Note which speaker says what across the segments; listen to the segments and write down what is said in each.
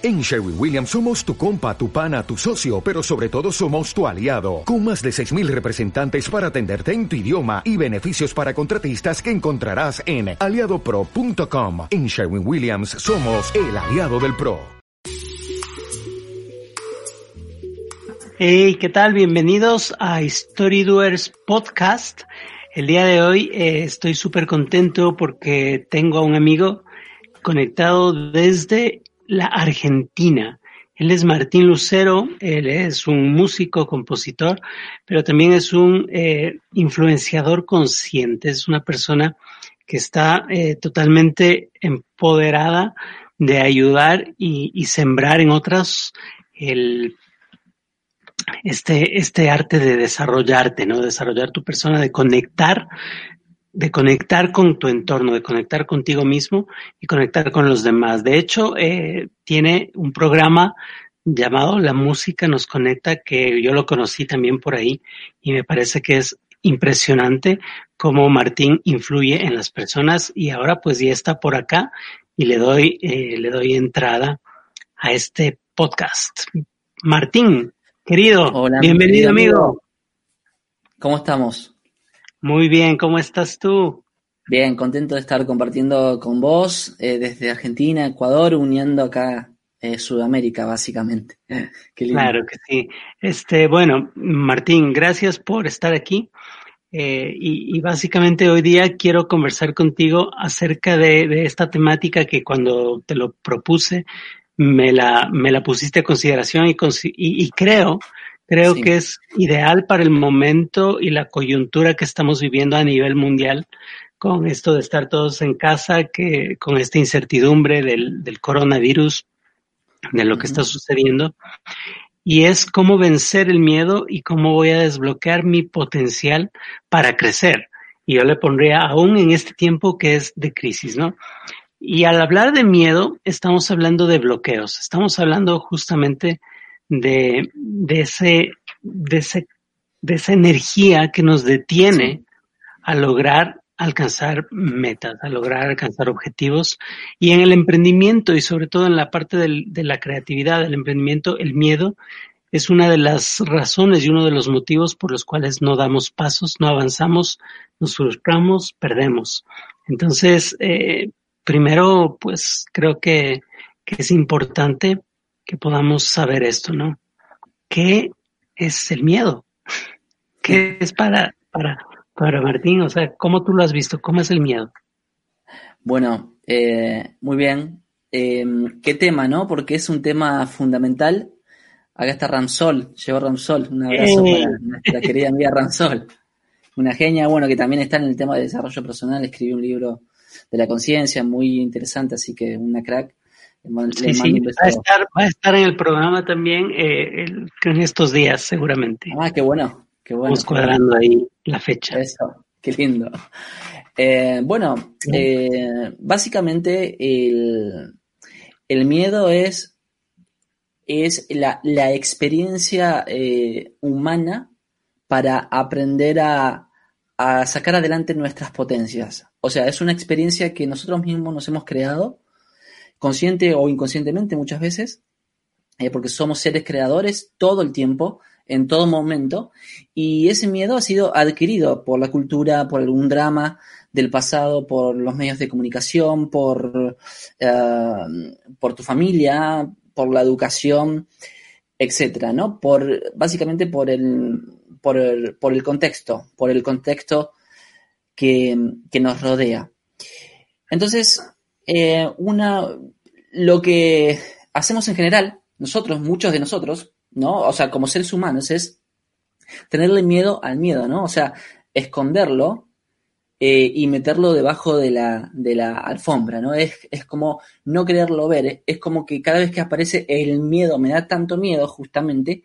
Speaker 1: En Sherwin Williams somos tu compa, tu pana, tu socio, pero sobre todo somos tu aliado, con más de 6.000 representantes para atenderte en tu idioma y beneficios para contratistas que encontrarás en aliadopro.com. En Sherwin Williams somos el aliado del PRO.
Speaker 2: Hey, ¿qué tal? Bienvenidos a Storydoers Podcast. El día de hoy eh, estoy súper contento porque tengo a un amigo conectado desde la Argentina. Él es Martín Lucero, él es un músico, compositor, pero también es un eh, influenciador consciente, es una persona que está eh, totalmente empoderada de ayudar y, y, sembrar en otras el, este, este arte de desarrollarte, ¿no? Desarrollar tu persona, de conectar de conectar con tu entorno, de conectar contigo mismo y conectar con los demás. De hecho, eh, tiene un programa llamado La Música nos conecta, que yo lo conocí también por ahí y me parece que es impresionante cómo Martín influye en las personas y ahora pues ya está por acá y le doy, eh, le doy entrada a este podcast. Martín, querido,
Speaker 3: Hola,
Speaker 2: bienvenido amigo.
Speaker 3: ¿Cómo estamos?
Speaker 2: Muy bien, ¿cómo estás tú?
Speaker 3: Bien, contento de estar compartiendo con vos eh, desde Argentina, Ecuador, uniendo acá eh, Sudamérica, básicamente.
Speaker 2: Qué lindo. Claro que sí. Este, bueno, Martín, gracias por estar aquí. Eh, y, y, básicamente hoy día quiero conversar contigo acerca de, de, esta temática que cuando te lo propuse me la, me la pusiste a consideración y, y, y creo Creo sí. que es ideal para el momento y la coyuntura que estamos viviendo a nivel mundial con esto de estar todos en casa, que con esta incertidumbre del, del coronavirus, de lo que uh -huh. está sucediendo. Y es cómo vencer el miedo y cómo voy a desbloquear mi potencial para crecer. Y yo le pondría aún en este tiempo que es de crisis, ¿no? Y al hablar de miedo, estamos hablando de bloqueos. Estamos hablando justamente de, de, ese, de, ese, de esa energía que nos detiene a lograr alcanzar metas, a lograr alcanzar objetivos. Y en el emprendimiento y sobre todo en la parte del, de la creatividad, del emprendimiento, el miedo es una de las razones y uno de los motivos por los cuales no damos pasos, no avanzamos, nos frustramos, perdemos. Entonces, eh, primero, pues creo que, que es importante que podamos saber esto, ¿no? ¿Qué es el miedo? ¿Qué es para, para, para Martín? O sea, ¿cómo tú lo has visto? ¿Cómo es el miedo?
Speaker 3: Bueno, eh, muy bien. Eh, ¿Qué tema, no? Porque es un tema fundamental. Acá está Ramsol, llegó Ramsol. Un abrazo eh. para nuestra querida amiga Ramsol. Una genia, bueno, que también está en el tema de desarrollo personal. Escribió un libro de la conciencia muy interesante, así que una crack.
Speaker 2: Sí, sí, va a, estar, va a estar en el programa también eh, el, en estos días, seguramente.
Speaker 3: Ah, qué bueno, qué bueno.
Speaker 2: Vamos cuadrando ahí la fecha.
Speaker 3: Eso, qué lindo. Eh, bueno, eh, básicamente el, el, miedo es, es la, la experiencia humana para aprender a, a sacar adelante nuestras potencias. O sea, es una experiencia que nosotros mismos nos hemos creado consciente o inconscientemente muchas veces, eh, porque somos seres creadores todo el tiempo, en todo momento, y ese miedo ha sido adquirido por la cultura, por algún drama del pasado, por los medios de comunicación, por, uh, por tu familia, por la educación, etcétera, ¿no? Por, básicamente por el, por el, por el contexto, por el contexto que, que nos rodea. Entonces, eh, una, lo que hacemos en general, nosotros, muchos de nosotros, ¿no? O sea, como seres humanos, es tenerle miedo al miedo, ¿no? O sea, esconderlo eh, y meterlo debajo de la, de la alfombra, ¿no? Es, es como no quererlo ver, es, como que cada vez que aparece el miedo, me da tanto miedo justamente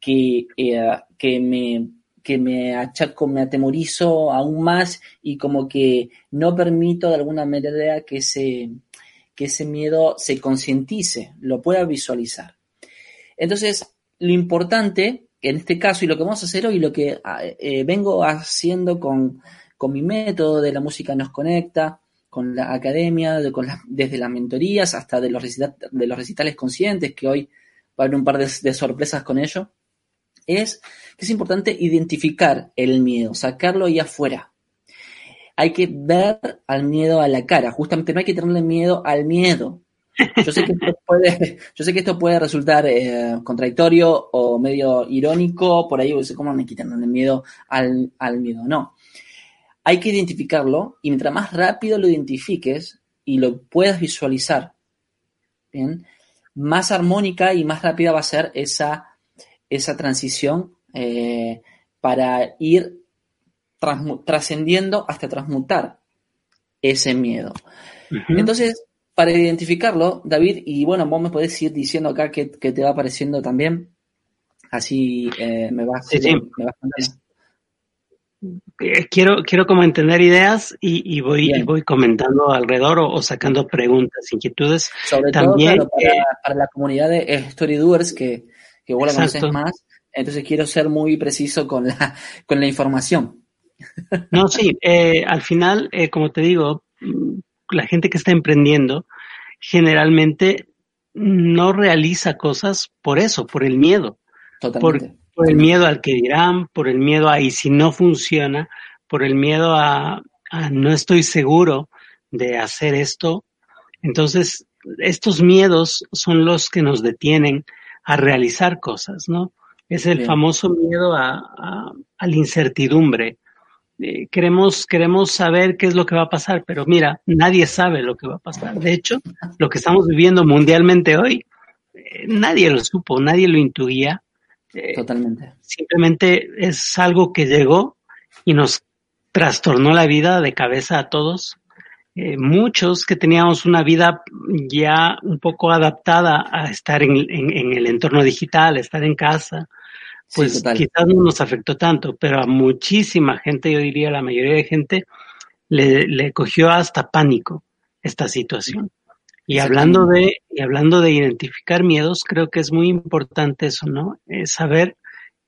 Speaker 3: que, eh, que me que me achaco, me atemorizo aún más y como que no permito de alguna manera que ese, que ese miedo se concientice, lo pueda visualizar. Entonces, lo importante en este caso y lo que vamos a hacer hoy, lo que eh, vengo haciendo con, con mi método de la música nos conecta, con la academia, desde las mentorías hasta de los, de los recitales conscientes, que hoy va a haber un par de, sorpresas con ello, es que es importante identificar el miedo, sacarlo ahí afuera. Hay que ver al miedo a la cara, justamente no hay que tenerle miedo al miedo. Yo sé que esto puede, yo sé que esto puede resultar eh, contradictorio o medio irónico, por ahí, ¿cómo me quitan el miedo al, al miedo? No hay que identificarlo y mientras más rápido lo identifiques y lo puedas visualizar, ¿bien? más armónica y más rápida va a ser esa, esa transición eh, para ir trascendiendo hasta transmutar ese miedo. Entonces, para identificarlo, David, y bueno, vos me podés ir diciendo acá que, te va apareciendo también, así eh, me vas, sí, me vas
Speaker 2: eh, quiero, quiero como entender ideas y, voy, voy comentando alrededor o, sacando preguntas, inquietudes.
Speaker 3: Sobre También, todo eh, para, la comunidad de Storydoers que, que vos la conoces más, entonces quiero ser muy preciso con la, con la información.
Speaker 2: No, sí, eh, al final, como te digo, la gente que está emprendiendo generalmente no realiza cosas por eso, por el miedo. Totalmente por el miedo al que dirán, por el miedo a y si no funciona, por el miedo a, no estoy seguro de hacer esto. Entonces, estos miedos son los que nos detienen a realizar cosas, ¿no? Es el famoso miedo a, la incertidumbre. Eh, queremos, queremos saber qué es lo que va a pasar, pero mira, nadie sabe lo que va a pasar. De hecho, lo que estamos viviendo mundialmente hoy, eh, nadie lo supo, nadie lo intuía
Speaker 3: eh, Totalmente.
Speaker 2: Simplemente es algo que llegó y nos trastornó la vida de cabeza a todos. Eh, muchos que teníamos una vida ya un poco adaptada a estar en, el entorno digital, estar en casa, pues quizás no nos afectó tanto, pero a muchísima gente, yo diría la mayoría de gente, le, le cogió hasta pánico esta situación. Y hablando de, y hablando de identificar miedos, creo que es muy importante eso, ¿no? Es saber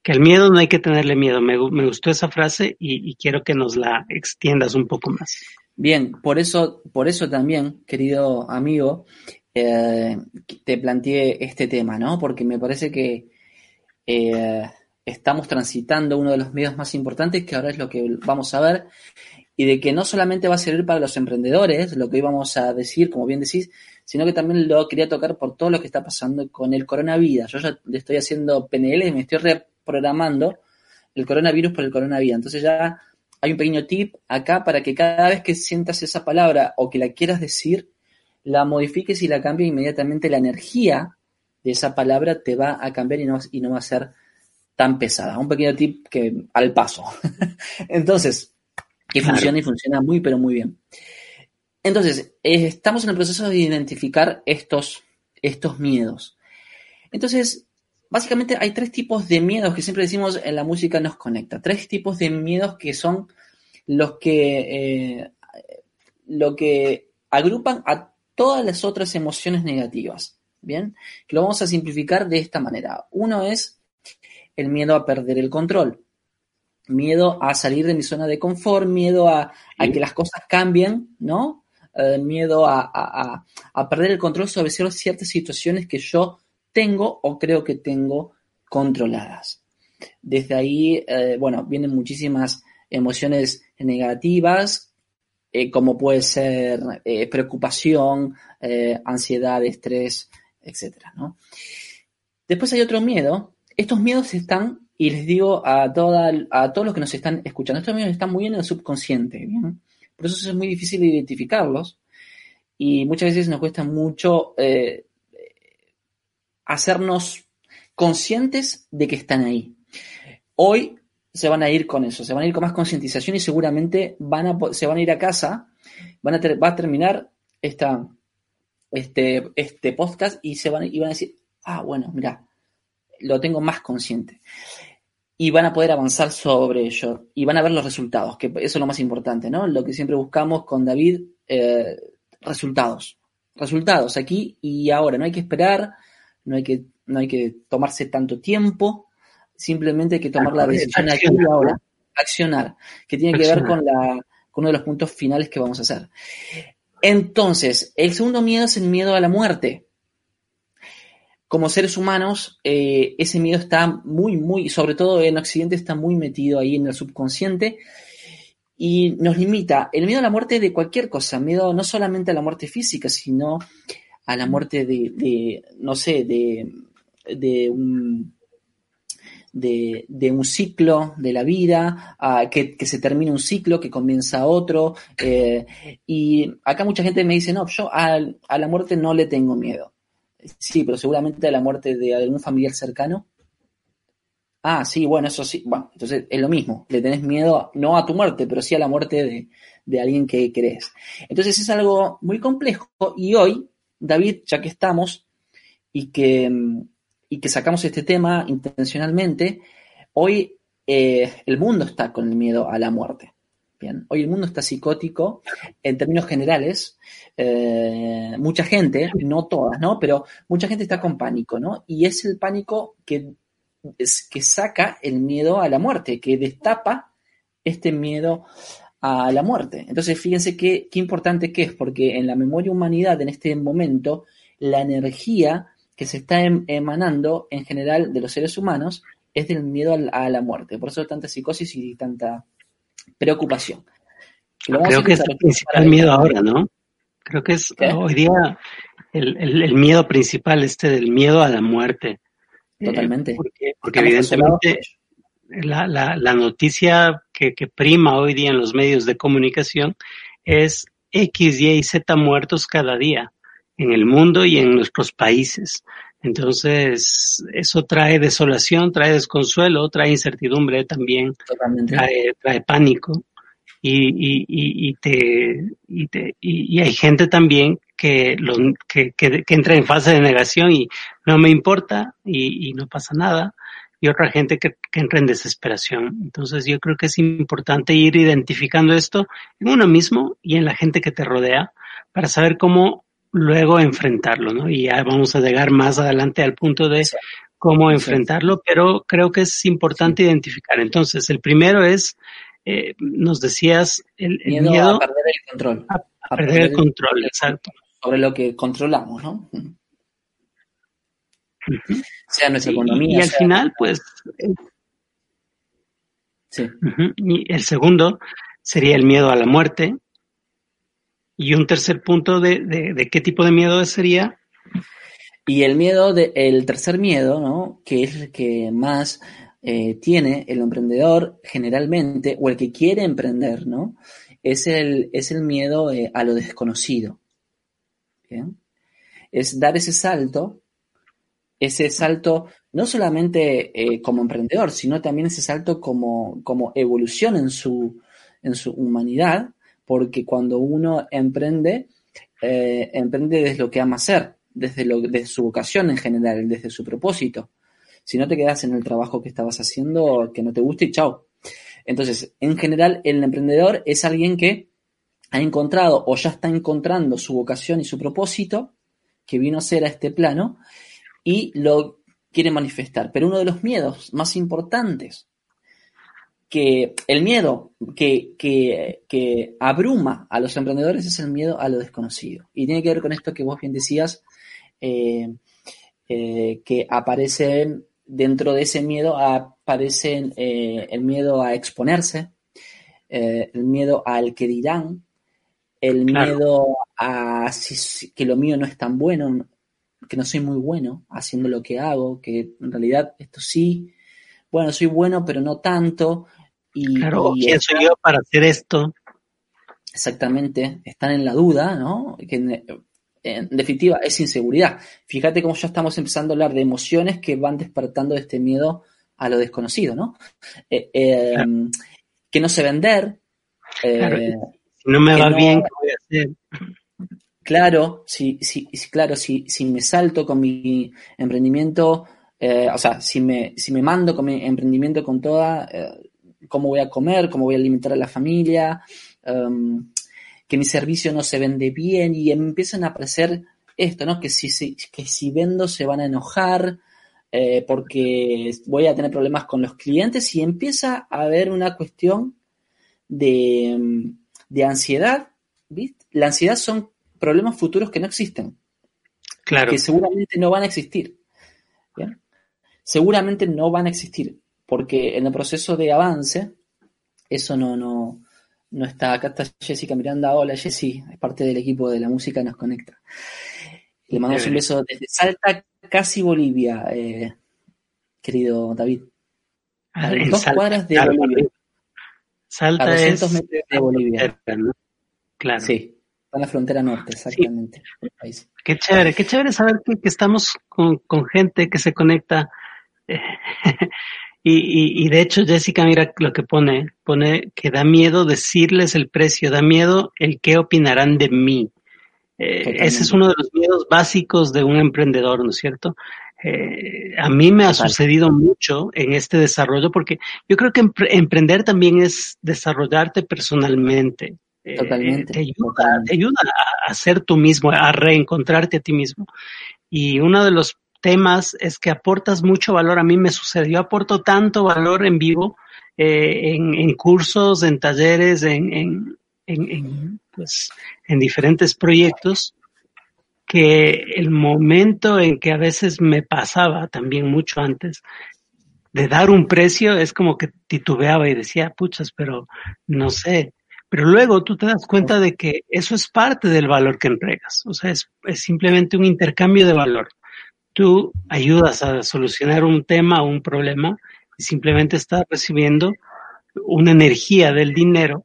Speaker 2: que al miedo no hay que tenerle miedo. Me, gustó esa frase y, quiero que nos la extiendas un poco más.
Speaker 3: Bien, por eso, por eso también, querido amigo, eh, te planteé este tema, ¿no? Porque me parece que eh, estamos transitando uno de los miedos más importantes, que ahora es lo que vamos a ver, y de que no solamente va a servir para los emprendedores, lo que hoy vamos a decir, como bien decís, sino que también lo quería tocar por todo lo que está pasando con el coronavirus. Yo ya le estoy haciendo PNL me estoy reprogramando el coronavirus por el coronavirus. Entonces ya hay un pequeño tip acá para que cada vez que sientas esa palabra o que la quieras decir, la modifiques y la cambies inmediatamente la energía de esa palabra te va a cambiar y no, y no va a ser tan pesada. Un pequeño tip que al paso. Entonces, que funciona y funciona muy, pero muy bien. Entonces, eh, estamos en el proceso de identificar estos, estos miedos. Entonces, básicamente hay tres tipos de miedos que siempre decimos en la música nos conecta. Tres tipos de miedos que son los que, eh, lo que agrupan a todas las otras emociones negativas. Bien, lo vamos a simplificar de esta manera. Uno es el miedo a perder el control miedo a salir de mi zona de confort, miedo a, que las cosas cambien, ¿no? Eh, miedo a, perder el control sobre ciertas situaciones que yo tengo o creo que tengo controladas. Desde ahí, eh, bueno, vienen muchísimas emociones negativas, eh, como puede ser preocupación, ansiedad, estrés, etc. Después hay otro miedo. Estos miedos están y les digo a, a todos los que nos están escuchando, estos miedos están muy en el subconsciente, ¿bien? Por eso es muy difícil identificarlos y muchas veces nos cuesta mucho eh, hacernos conscientes de que están ahí. Hoy se van a ir con eso, se van a ir con más concientización y seguramente van a, se van a ir a casa, van a va a terminar esta, este, este podcast y, se van, y van a decir, ah, bueno, mira, lo tengo más consciente y van a poder avanzar sobre ello y van a ver los resultados, que eso es lo más importante, ¿no? Lo que siempre buscamos con David, eh, resultados. Resultados aquí y ahora, no hay que esperar, no hay que, no hay que tomarse tanto tiempo, simplemente hay que tomar la decisión aquí y ahora, accionar, que tiene que ver con, la, con uno de los puntos finales que vamos a hacer. Entonces, el segundo miedo es el miedo a la muerte. Como seres humanos, eh, ese miedo está muy, muy, sobre todo en Occidente, está muy metido ahí en el subconsciente y nos limita. El miedo a la muerte de cualquier cosa, miedo no solamente a la muerte física, sino a la muerte de, no sé, de, de un de, un ciclo de la vida, que, se termina un ciclo, que comienza otro. Eh, y acá mucha gente me dice, no, yo a, la muerte no le tengo miedo. Sí, pero seguramente a la muerte de algún familiar cercano. Ah, sí, bueno, eso sí. Bueno, entonces es lo mismo. Le tenés miedo no a tu muerte, pero sí a la muerte de, de alguien que crees. Entonces es algo muy complejo. Y hoy, David, ya que estamos y que y que sacamos este tema intencionalmente, hoy eh, el mundo está con el miedo a la muerte. Bien, hoy el mundo está psicótico en términos generales. Eh, mucha gente, no todas, ¿no? Pero mucha gente está con pánico, ¿no? Y es el pánico que, que saca el miedo a la muerte, que destapa este miedo a la muerte. Entonces, fíjense qué, qué importante que es, porque en la memoria humanidad, en este momento, la energía que se está em, emanando en general de los seres humanos es del miedo a la muerte. Por eso tanta psicosis y tanta preocupación.
Speaker 2: Creo que es el principal miedo ahora, ¿no? Creo que es hoy día el, miedo principal, este del miedo a la muerte.
Speaker 3: Totalmente.
Speaker 2: porque, evidentemente la, la, noticia que, que, prima hoy día en los medios de comunicación es X, Y y Z muertos cada día en el mundo y en nuestros países. Entonces, eso trae desolación, trae desconsuelo, trae incertidumbre también, trae, trae, pánico. Y, y, y, te, y, te, y, hay gente también que, lo, que, que, entra en fase de negación y no me importa y, no pasa nada. Y otra gente que, que entra en desesperación. Entonces yo creo que es importante ir identificando esto en uno mismo y en la gente que te rodea para saber cómo luego enfrentarlo, ¿no? Y ya vamos a llegar más adelante al punto de cómo enfrentarlo, pero creo que es importante identificar. Entonces, el primero es, eh, nos decías, el, miedo,
Speaker 3: a perder el control.
Speaker 2: A, perder, el control, exacto.
Speaker 3: Sobre lo que controlamos, ¿no? Sea nuestra economía.
Speaker 2: Y, al final, pues... sí. Y el segundo sería el miedo a la muerte, y un tercer punto de, de, qué tipo de miedo sería.
Speaker 3: Y el miedo, de, el tercer miedo, ¿no? Que es el que más eh, tiene el emprendedor generalmente, o el que quiere emprender, ¿no? Es el, es el miedo eh, a lo desconocido. Es dar ese salto, ese salto no solamente eh, como emprendedor, sino también ese salto como, como evolución en su, en su humanidad, porque cuando uno emprende, eh, emprende desde lo que ama hacer, desde, lo, desde su vocación en general, desde su propósito. Si no te quedas en el trabajo que estabas haciendo, que no te guste chao. Entonces, en general, el emprendedor es alguien que ha encontrado o ya está encontrando su vocación y su propósito, que vino a ser a este plano, y lo quiere manifestar. Pero uno de los miedos más importantes que el miedo que, que, abruma a los emprendedores es el miedo a lo desconocido. Y tiene que ver con esto que vos bien decías, eh, eh, que aparece dentro de ese miedo, aparece eh, el miedo a exponerse, el miedo al que dirán, el miedo a que lo mío no es tan bueno, que no soy muy bueno haciendo lo que hago, que en realidad esto sí, bueno, soy bueno, pero no tanto,
Speaker 2: claro, ¿quién soy yo para hacer esto?
Speaker 3: Exactamente, están en la duda, ¿no? Que en, definitiva es inseguridad. Fíjate cómo ya estamos empezando a hablar de emociones que van despertando este miedo a lo desconocido, ¿no? Eh, em, que no sé vender.
Speaker 2: Eh, si no me va bien, ¿qué voy a hacer?
Speaker 3: Claro, si, si, claro, si, si me salto con mi emprendimiento, eh, o sea, si me, si me mando con mi emprendimiento con toda, cómo voy a comer, cómo voy a alimentar a la familia, em, que mi servicio no se vende bien y empiezan a aparecer esto, ¿no? Que si, que si vendo se van a enojar eh, porque voy a tener problemas con los clientes y empieza a haber una cuestión de, de ansiedad ¿viste? La ansiedad son problemas futuros que no existen.
Speaker 2: Claro.
Speaker 3: Que seguramente no van a existir. ¿bien? Seguramente no van a existir. Porque en el proceso de avance, eso no, no, no está. Acá está Jessica Miranda. Hola, Jessy. Es parte del equipo de la música, nos conecta. Le mandamos un beso desde Salta, casi Bolivia, eh, querido David.
Speaker 2: Ah,
Speaker 3: A
Speaker 2: en
Speaker 3: dos
Speaker 2: Salta,
Speaker 3: cuadras de Bolivia.
Speaker 2: Salta
Speaker 3: A 200
Speaker 2: es
Speaker 3: metros de Bolivia.
Speaker 2: Claro.
Speaker 3: Sí, está en la frontera norte, exactamente. país.
Speaker 2: Qué chévere, qué chévere saber que, que estamos con, con gente que se conecta. eh, y, y, y de hecho, Jessica, mira lo que pone, pone que da miedo decirles el precio, da miedo el qué opinarán de mí. Eh, ese es uno de los miedos básicos de un emprendedor, ¿no es cierto? Eh, a mí me ha sucedido mucho en este desarrollo porque yo creo que empre- emprender también es desarrollarte personalmente. Eh,
Speaker 3: Totalmente,
Speaker 2: Te ayuda,
Speaker 3: totalmente.
Speaker 2: te ayuda a, a ser tú mismo, a reencontrarte a ti mismo. Y uno de los temas es que aportas mucho valor. A mí me sucede, yo aporto tanto valor en vivo, eh, en, en cursos, en talleres, en, en, en, pues, en diferentes proyectos, que el momento en que a veces me pasaba también mucho antes de dar un precio es como que titubeaba y decía, puchas, pero no sé. Pero luego tú te das cuenta de que eso es parte del valor que entregas. O sea, es, es simplemente un intercambio de valor. Tú ayudas a solucionar un tema o un problema y simplemente estás recibiendo una energía del dinero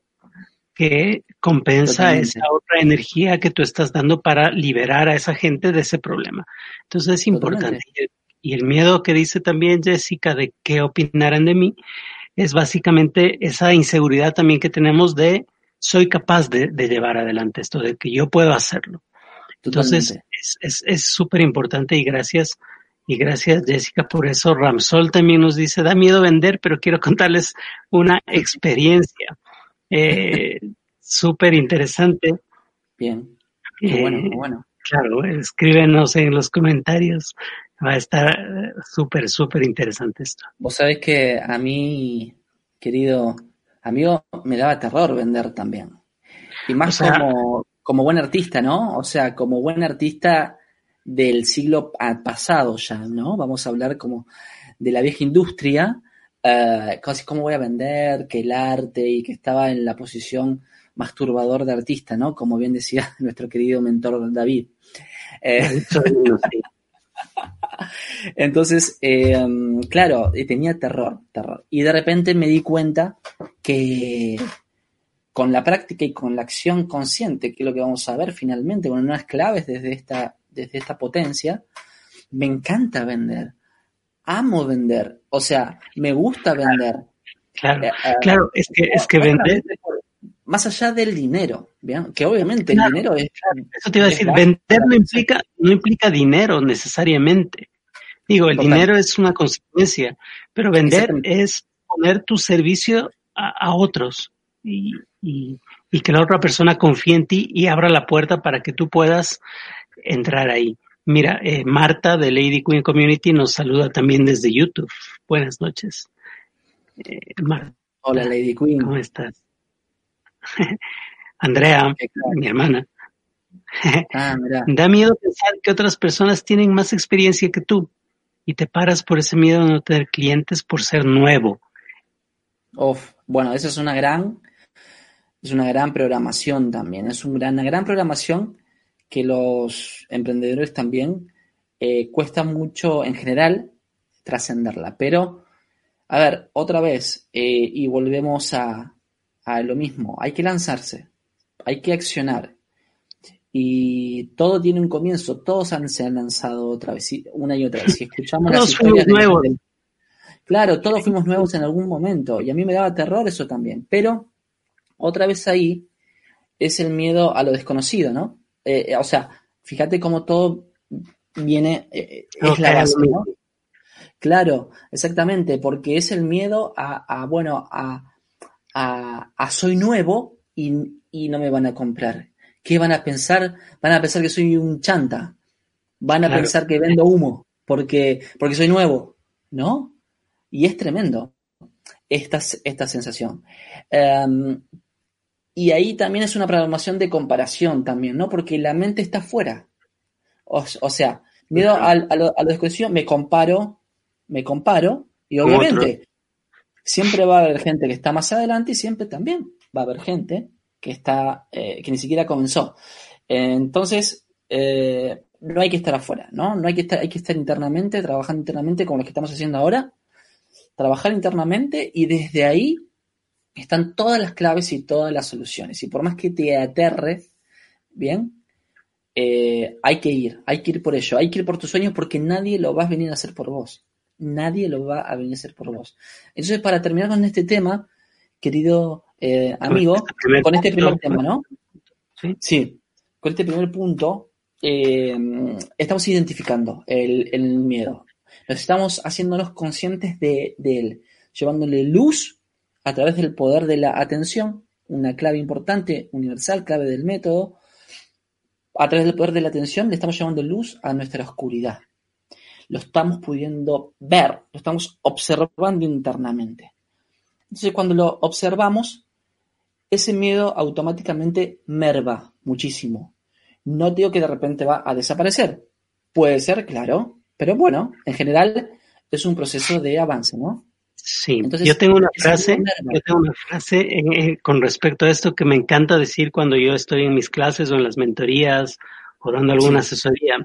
Speaker 2: que compensa
Speaker 3: Totalmente.
Speaker 2: esa otra energía que tú estás dando para liberar a esa gente de ese problema. Entonces es importante. Y el miedo que dice también Jessica de qué opinarán de mí es básicamente esa inseguridad también que tenemos de soy capaz de, de llevar adelante esto, de que yo puedo hacerlo. Entonces
Speaker 3: Totalmente.
Speaker 2: es es es súper importante y gracias y gracias Jessica por eso. Ramsol también nos dice da miedo vender, pero quiero contarles una experiencia eh, súper interesante.
Speaker 3: Bien. Qué
Speaker 2: Eh,
Speaker 3: bueno, qué bueno.
Speaker 2: Claro, escríbenos en los comentarios. Va a estar eh, súper, súper interesante esto.
Speaker 3: Vos sabés que a mí, querido amigo, me daba terror vender también. Y más
Speaker 2: O sea-
Speaker 3: como, como buen artista, ¿no? O sea, como buen artista del siglo pa- pasado ya, ¿no? Vamos a hablar como de la vieja industria, eh, casi cómo voy a vender, que el arte y que estaba en la posición masturbador de artista, ¿no? Como bien decía nuestro querido mentor David. Eh, Entonces, eh, claro, eh, tenía terror, terror. Y de repente me di cuenta que con la práctica y con la acción consciente, que es lo que vamos a ver finalmente, con unas claves desde esta, desde esta potencia, me encanta vender. Amo vender. O sea, me gusta vender.
Speaker 2: Claro,
Speaker 3: Eh, eh,
Speaker 2: claro, es que, es que vender,
Speaker 3: por- Más allá del dinero, ¿bien? Que obviamente
Speaker 2: Claro,
Speaker 3: el dinero es...
Speaker 2: eso te iba a decir, vender no implica, no implica dinero necesariamente. Digo, el
Speaker 3: Total.
Speaker 2: dinero es una consecuencia, pero vender es poner tu servicio a, a otros y, y, y que la otra persona confíe en ti y abra la puerta para que tú puedas entrar ahí. Mira, eh, Marta de Lady Queen Community nos saluda también desde YouTube. Buenas noches. Eh, Marta,
Speaker 3: Hola, Lady Queen.
Speaker 2: ¿cómo estás? Andrea, mi hermana.
Speaker 3: Ah, mira.
Speaker 2: Da miedo pensar que otras personas tienen más experiencia que tú y te paras por ese miedo de no tener clientes por ser nuevo.
Speaker 3: Bueno, esa es una gran, es una gran programación también. Es un gran- una gran programación que los emprendedores también eh, cuesta mucho en general trascenderla. Pero, a ver, otra vez, eh, y volvemos a, a lo mismo. Hay que lanzarse, hay que accionar. Y todo tiene un comienzo, todos han, se han lanzado otra vez, una y otra vez. Si escuchamos las
Speaker 2: Todos
Speaker 3: historias
Speaker 2: nuevos.
Speaker 3: de- Claro, todos fuimos nuevos en algún momento y a mí me daba terror eso también. Pero otra vez ahí es el miedo a lo desconocido, ¿no? Eh, eh, o sea, fíjate cómo todo viene, eh, es
Speaker 2: No,
Speaker 3: la base, ¿no? Claro, exactamente, porque es el miedo a, a, bueno, a, a, a soy nuevo y, y no me van a comprar. ¿Qué van a pensar? Van a pensar que soy un chanta. Van a
Speaker 2: Claro.
Speaker 3: pensar que vendo humo porque, porque soy nuevo. ¿No? Y es tremendo esta, esta sensación. Em, Y ahí también es una programación de comparación también, ¿no? Porque la mente está fuera. O, sea, miedo a, a, lo, desconocido, me comparo, me comparo, y obviamente siempre va a haber gente que está más adelante y siempre también va a haber gente que está, eh, que ni siquiera comenzó. entonces, eh, no hay que estar afuera, ¿no? No hay que estar, hay que estar internamente, trabajando internamente como lo que estamos haciendo ahora, trabajar internamente y desde ahí están todas las claves y todas las soluciones. Y por más que te aterre, bien, eh, hay que ir, hay que ir por ello, hay que ir por tus sueños porque nadie lo va a venir a hacer por vos. Nadie lo va a venir a hacer por vos. Entonces, para terminar con este tema, querido eh, amigo, con este primer tema, ¿no? Sí. con este primer punto, eh, estamos identificando el, miedo. Nos estamos haciéndonos conscientes de, de él, llevándole luz a través del poder de la atención, una clave importante, universal, clave del método. A través del poder de la atención le estamos llevando luz a nuestra oscuridad. Lo estamos pudiendo ver, lo estamos observando internamente. Entonces, cuando lo observamos, ese miedo automáticamente merva muchísimo. No digo que de repente va a desaparecer. Puede ser, claro, pero bueno, en general es un proceso de avance, ¿no?
Speaker 2: Sí, yo tengo una frase, yo tengo una frase con respecto a esto que me encanta decir cuando yo estoy en mis clases o en las mentorías o dando alguna asesoría.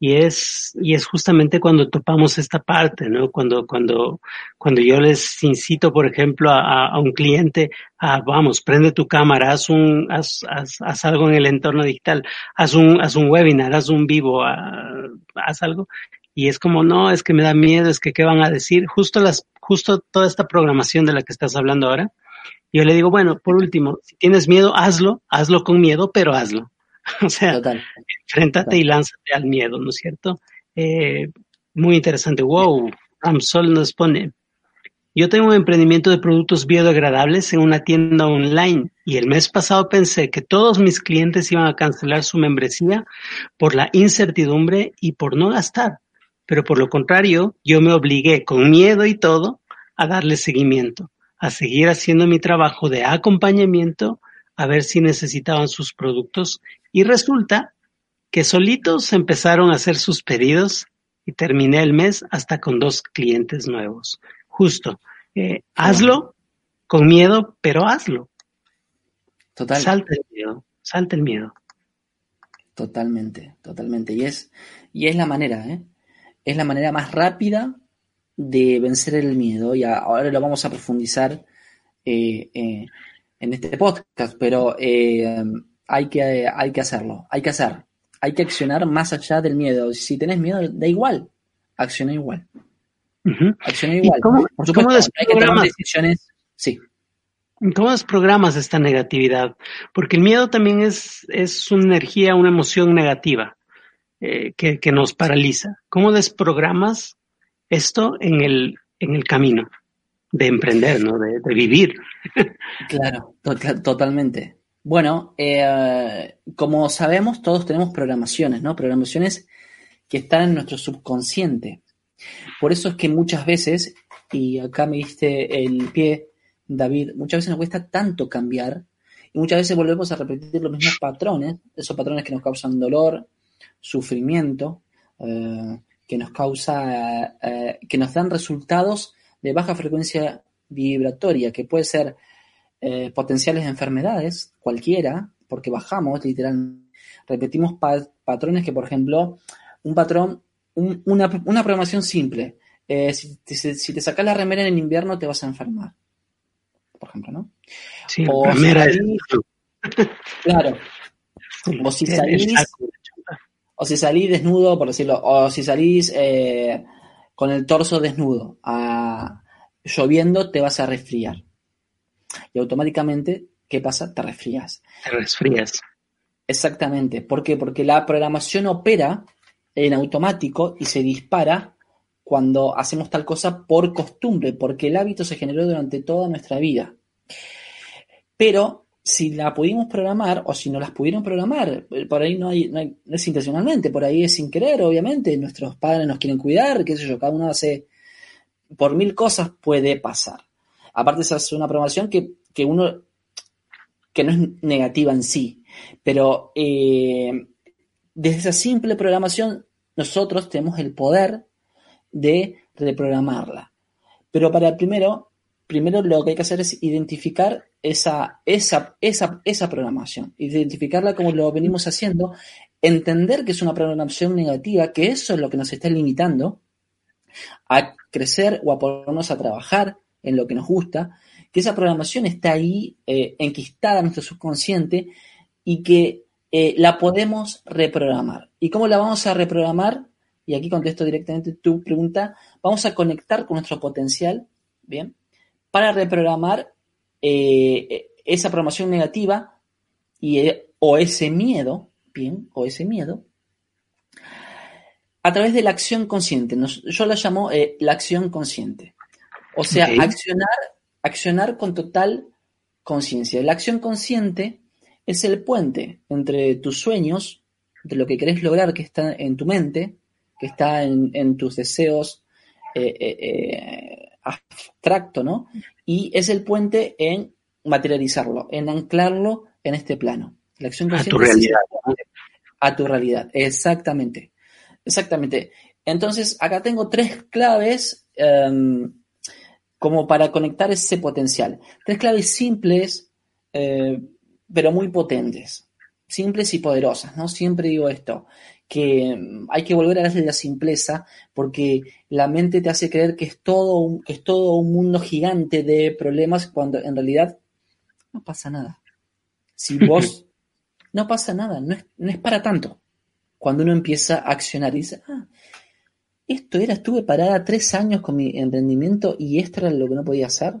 Speaker 2: Y es, y es justamente cuando topamos esta parte, ¿no? Cuando, cuando, cuando yo les incito, por ejemplo, a, a un cliente a, vamos, prende tu cámara, haz un, haz, haz, haz, algo en el entorno digital, haz un, haz un webinar, haz un vivo, haz algo. Y es como, no, es que me da miedo, es que qué van a decir. Justo las justo toda esta programación de la que estás hablando ahora. Yo le digo, bueno, por último, si tienes miedo, hazlo, hazlo con miedo, pero hazlo. o sea, enfréntate y lánzate al miedo, ¿no es cierto? Eh, muy interesante. Wow, Ramsol nos pone. Yo tengo un emprendimiento de productos biodegradables en una tienda online y el mes pasado pensé que todos mis clientes iban a cancelar su membresía por la incertidumbre y por no gastar. Pero por lo contrario, yo me obligué con miedo y todo a darle seguimiento, a seguir haciendo mi trabajo de acompañamiento, a ver si necesitaban sus productos y resulta que solitos empezaron a hacer sus pedidos y terminé el mes hasta con dos clientes nuevos. Justo, eh, hazlo con miedo, pero hazlo. Total. Salta el miedo, salta el miedo.
Speaker 3: Totalmente, totalmente. Y es, y es la manera, ¿eh? es la manera más rápida de vencer el miedo y ahora lo vamos a profundizar eh, eh, en este podcast, pero eh, hay, que, hay que hacerlo, hay que hacer, hay que accionar más allá del miedo. Si tenés miedo, da igual, acciona igual. Acciona igual. Por supuesto, hay que tomar decisiones. Sí.
Speaker 2: ¿Cómo desprogramas esta negatividad? Porque el miedo también es, es una energía, una emoción negativa. Eh, que, nos paraliza. ¿Cómo desprogramas esto en el, en el camino de emprender, ¿no? de, vivir?
Speaker 3: claro, totalmente. Bueno, eh, como sabemos, todos tenemos programaciones, ¿no? Programaciones que están en nuestro subconsciente. Por eso es que muchas veces, y acá me diste el pie, David, muchas veces nos cuesta tanto cambiar y muchas veces volvemos a repetir los mismos patrones, esos patrones que nos causan dolor, sufrimiento eh, que nos causa, eh, que nos dan resultados de baja frecuencia vibratoria, que puede ser eh, potenciales enfermedades, cualquiera, porque bajamos literalmente, repetimos patrones que, por ejemplo, un patrón, una, programación simple, si te, si, te sacas la remera en invierno te vas a enfermar, por ejemplo, ¿no?
Speaker 2: Sí, o
Speaker 3: claro, o si salís, o si salís desnudo, por decirlo, o si salís eh, con el torso desnudo, lloviendo, te vas a resfriar. Y automáticamente, ¿qué pasa? Te resfrías.
Speaker 2: Te resfrías.
Speaker 3: Exactamente. ¿Por qué? Porque la programación opera en automático y se dispara cuando hacemos tal cosa por costumbre, porque el hábito se generó durante toda nuestra vida. Pero si la pudimos programar o si no las pudieron programar, por ahí no, hay, no, es intencionalmente, por ahí es sin querer, obviamente, nuestros padres nos quieren cuidar, qué sé yo, cada uno hace, por mil cosas puede pasar. Aparte se hace una programación que, que uno que no es negativa en sí, pero eh, desde esa simple programación nosotros tenemos el poder de reprogramarla. Pero para primero, primero lo que hay que hacer es identificar esa, esa, esa, esa programación, identificarla como lo venimos haciendo, entender que es una programación negativa, que eso es lo que nos está limitando a crecer o a ponernos a trabajar en lo que nos gusta, que esa programación está ahí eh, enquistada en nuestro subconsciente y que eh, la podemos reprogramar. ¿Y cómo la vamos a reprogramar? Y aquí contesto directamente tu pregunta. Vamos a conectar con nuestro potencial, ¿bien? Para reprogramar eh, esa programación negativa y, o ese miedo, ¿bien? O ese miedo, a través de la acción consciente. yo la llamo la acción consciente. O sea, accionar, accionar con total conciencia. La acción consciente es el puente entre tus sueños, de lo que querés lograr que está en tu mente, que está en, tus deseos eh, eh, eh, abstracto, ¿no? Y es el puente en materializarlo, en anclarlo en este plano.
Speaker 2: La acción consciente a tu realidad.
Speaker 3: a tu realidad, exactamente. Exactamente. Entonces, acá tengo tres claves em, como para conectar ese potencial. Tres claves simples, eh, pero muy potentes. Simples y poderosas, ¿no? Siempre digo esto, que mm, hay que volver a la simpleza porque la mente te hace creer que es todo un, es todo un mundo gigante de problemas cuando en realidad no pasa nada. Si vos no pasa nada, no es, no es para tanto. Cuando uno empieza a accionar y dice, ah, esto era, estuve parada tres años con mi emprendimiento y esto era lo que no podía hacer.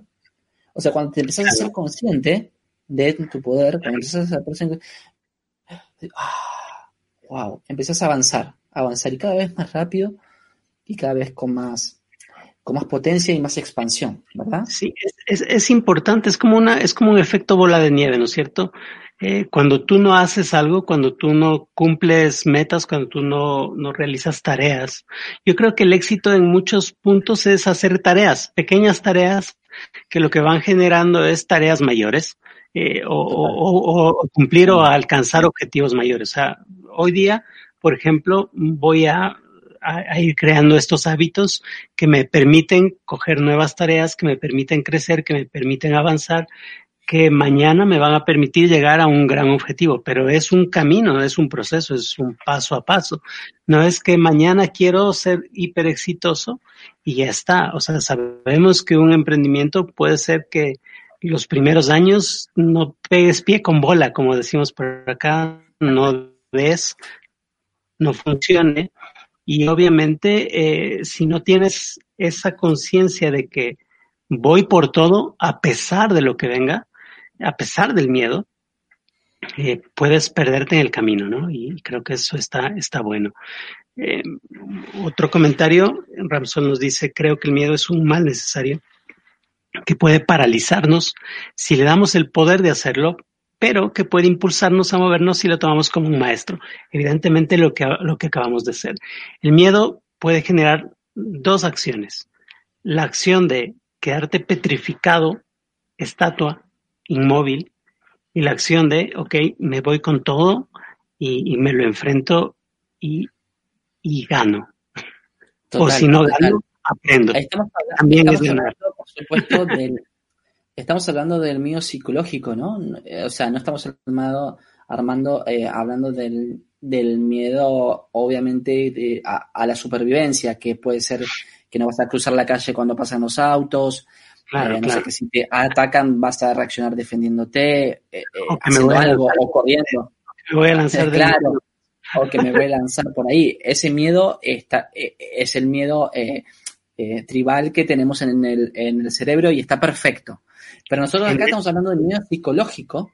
Speaker 3: O sea, cuando te empezás a ser consciente de tu poder, cuando empezás a ser ah, wow, empezás a avanzar, a avanzar y cada vez más rápido y cada vez con más, con más potencia y más expansión, ¿verdad?
Speaker 2: Sí, es, es, es importante, es como una, es como un efecto bola de nieve, ¿no es cierto? Eh, cuando tú no haces algo, cuando tú no cumples metas, cuando tú no, no realizas tareas. Yo creo que el éxito en muchos puntos es hacer tareas, pequeñas tareas que lo que van generando es tareas mayores eh, o, o, o, cumplir o alcanzar objetivos mayores. O sea, hoy día, por ejemplo, voy a, a, ir creando estos hábitos que me permiten coger nuevas tareas, que me permiten crecer, que me permiten avanzar, que mañana me van a permitir llegar a un gran objetivo, pero es un camino, es un proceso, es un paso a paso. No es que mañana quiero ser hiper exitoso y ya está. O sea, sabemos que un emprendimiento puede ser que los primeros años no pegues pie con bola, como decimos por acá, no ves, no funcione. Y obviamente, eh, si no tienes esa conciencia de que voy por todo a pesar de lo que venga, a pesar del miedo, eh, puedes perderte en el camino, ¿no? Y creo que eso está, está bueno. Eh, otro comentario, Ramson nos dice, creo que el miedo es un mal necesario que puede paralizarnos si le damos el poder de hacerlo, pero que puede impulsarnos a movernos si lo tomamos como un maestro. Evidentemente lo que, lo que acabamos de hacer. El miedo puede generar dos acciones. La acción de quedarte petrificado, estatua, inmóvil y la acción de, ok, me voy con todo y, me lo enfrento y, y gano. o si no gano, aprendo.
Speaker 3: Estamos hablando, También estamos hablando, por supuesto, del, estamos hablando del mío psicológico, ¿no? O sea, no estamos armado, armando, eh, hablando del, del miedo, obviamente, a, a, la supervivencia, que puede ser que no vas a cruzar la calle cuando pasan los autos, Claro, no sé, que si te atacan vas a reaccionar defendiéndote, eh, eh, o haciendo algo o corriendo.
Speaker 2: Me voy a lanzar
Speaker 3: claro, o que me voy a lanzar por ahí. Ese miedo está, eh, es el miedo tribal que tenemos en el, en el cerebro y está perfecto. Pero nosotros acá estamos hablando del miedo psicológico,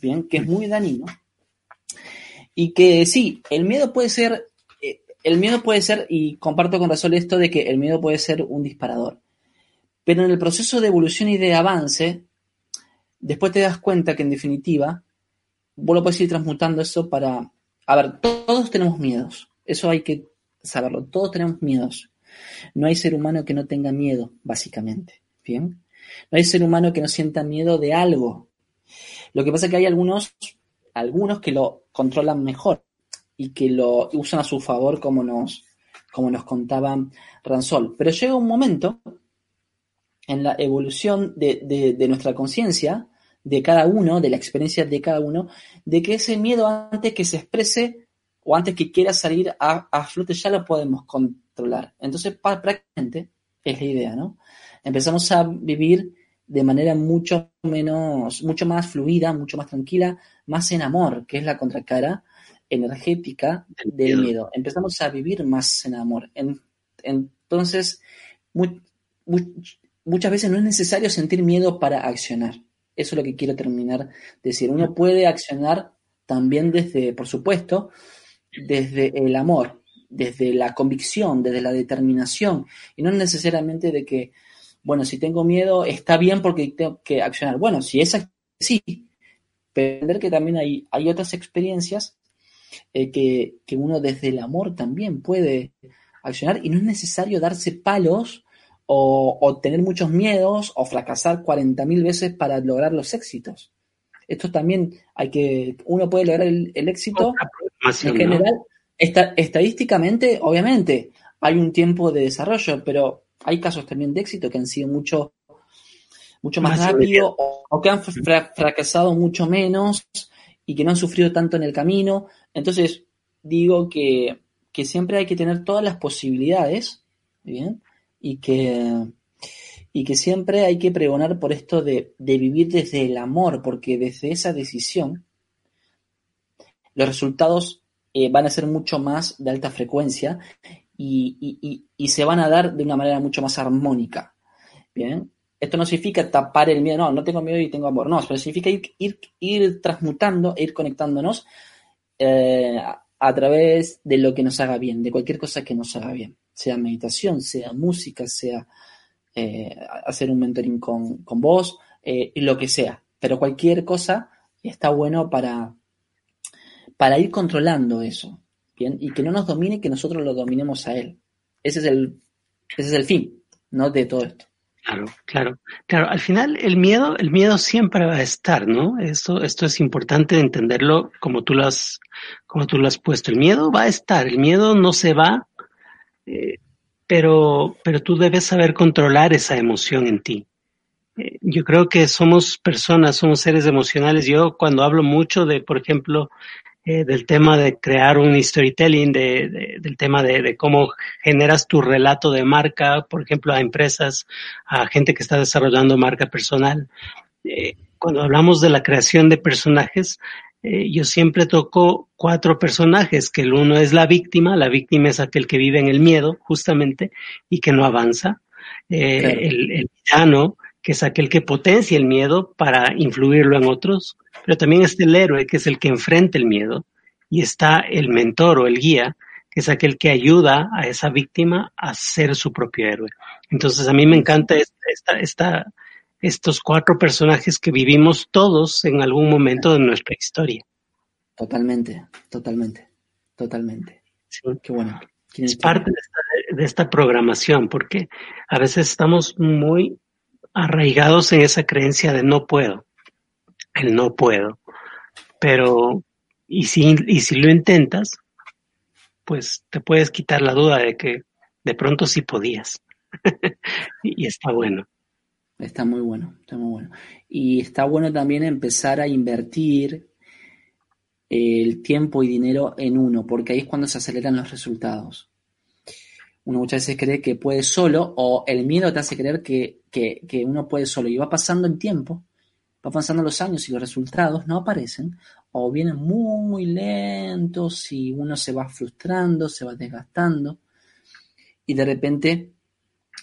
Speaker 3: bien, que es muy dañino. Y que sí, el miedo puede ser, el miedo puede ser, y comparto con razón esto de que el miedo puede ser un disparador. Pero en el proceso de evolución y de avance, después te das cuenta que en definitiva, vos lo puedes ir transmutando eso para... A ver, todos tenemos miedos, eso hay que saberlo, todos tenemos miedos. No hay ser humano que no tenga miedo, básicamente. ¿Bien? No hay ser humano que no sienta miedo de algo. Lo que pasa es que hay algunos, algunos que lo controlan mejor y que lo usan a su favor como nos, como nos contaba Ransol. Pero llega un momento en la evolución de, de nuestra conciencia, de cada uno, de la experiencia de cada uno, de que ese miedo antes que se exprese o antes que quiera salir a, a flote ya lo podemos controlar. Entonces, prácticamente es la idea, ¿no? Empezamos a vivir de manera mucho menos, mucho más fluida, mucho más tranquila, más en amor, que es la contracara energética del miedo. Empezamos a vivir más en amor. entonces, muchas veces no es necesario sentir miedo para accionar. Eso es lo que quiero terminar de decir. Uno puede accionar también desde, por supuesto, desde el amor, desde la convicción, desde la determinación, y no necesariamente de que, bueno, si tengo miedo está bien porque tengo que accionar. Bueno, si es sí, pero entender que también hay, hay otras experiencias eh, que, que uno desde el amor también puede accionar y no es necesario darse palos o, tener muchos miedos o fracasar 40.000 veces para lograr los éxitos. Esto también hay que, uno puede lograr el, éxito en general. estadísticamente, obviamente, hay un tiempo de desarrollo, pero hay casos también de éxito que han sido mucho, mucho más, rápido o, que han fracasado mucho menos y que no han sufrido tanto en el camino. Entonces, digo que, que siempre hay que tener todas las posibilidades, ¿bien? Y que, y que siempre hay que pregonar por esto de, vivir desde el amor, porque desde esa decisión los resultados eh, van a ser mucho más de alta frecuencia y, se van a dar de una manera mucho más armónica. Bien, esto no significa tapar el miedo, no, no tengo miedo y tengo amor, no, pero significa ir, ir, ir transmutando, ir conectándonos eh, a través de lo que nos haga bien, de cualquier cosa que nos haga bien sea meditación, sea música, sea eh, hacer un mentoring con, con vos, eh, lo que sea. Pero cualquier cosa está bueno para, para ir controlando eso, ¿bien? Y que no nos domine, que nosotros lo dominemos a él. Ese es el, ese es el fin, ¿no? De todo esto.
Speaker 2: Claro, claro, claro. Al final el miedo, el miedo siempre va a estar, ¿no? Esto, esto es importante entenderlo como tú lo has, como tú lo has puesto. El miedo va a estar, el miedo no se va eh, pero, pero tú debes saber controlar esa emoción en ti. Eh, yo creo que somos personas, somos seres emocionales. Yo cuando hablo mucho de, por ejemplo, eh, del tema de crear un storytelling, de, del tema de, cómo generas tu relato de marca, por ejemplo, a empresas, a gente que está desarrollando marca personal. cuando hablamos de la creación de personajes, eh, yo siempre toco cuatro personajes, que el uno es la víctima, la víctima es aquel que vive en el miedo, justamente, y que no avanza. Eh, el, el villano, que es aquel que potencia el miedo para influirlo en otros, pero también está el héroe, que es el que enfrenta el miedo, y está el mentor o el guía, que es aquel que ayuda a esa víctima a ser su propio héroe. Entonces a mí me encanta esta, esta, estos cuatro personajes que vivimos todos en algún momento de nuestra historia.
Speaker 3: Totalmente, totalmente, totalmente. Qué bueno.
Speaker 2: Es parte de esta, programación, porque a veces estamos muy arraigados en esa creencia de no puedo, el no puedo. Pero, y si, y si lo intentas, pues te puedes quitar la duda de que de pronto sí podías. y está bueno.
Speaker 3: Está muy bueno, está muy bueno. Y está bueno también empezar a invertir el tiempo y dinero en uno, porque ahí es cuando se aceleran los resultados. Uno muchas veces cree que puede solo, o el miedo te hace creer que, que uno puede solo, y va pasando el tiempo, va pasando los años y los resultados no aparecen, o vienen muy lentos y uno se va frustrando, se va desgastando, y de repente,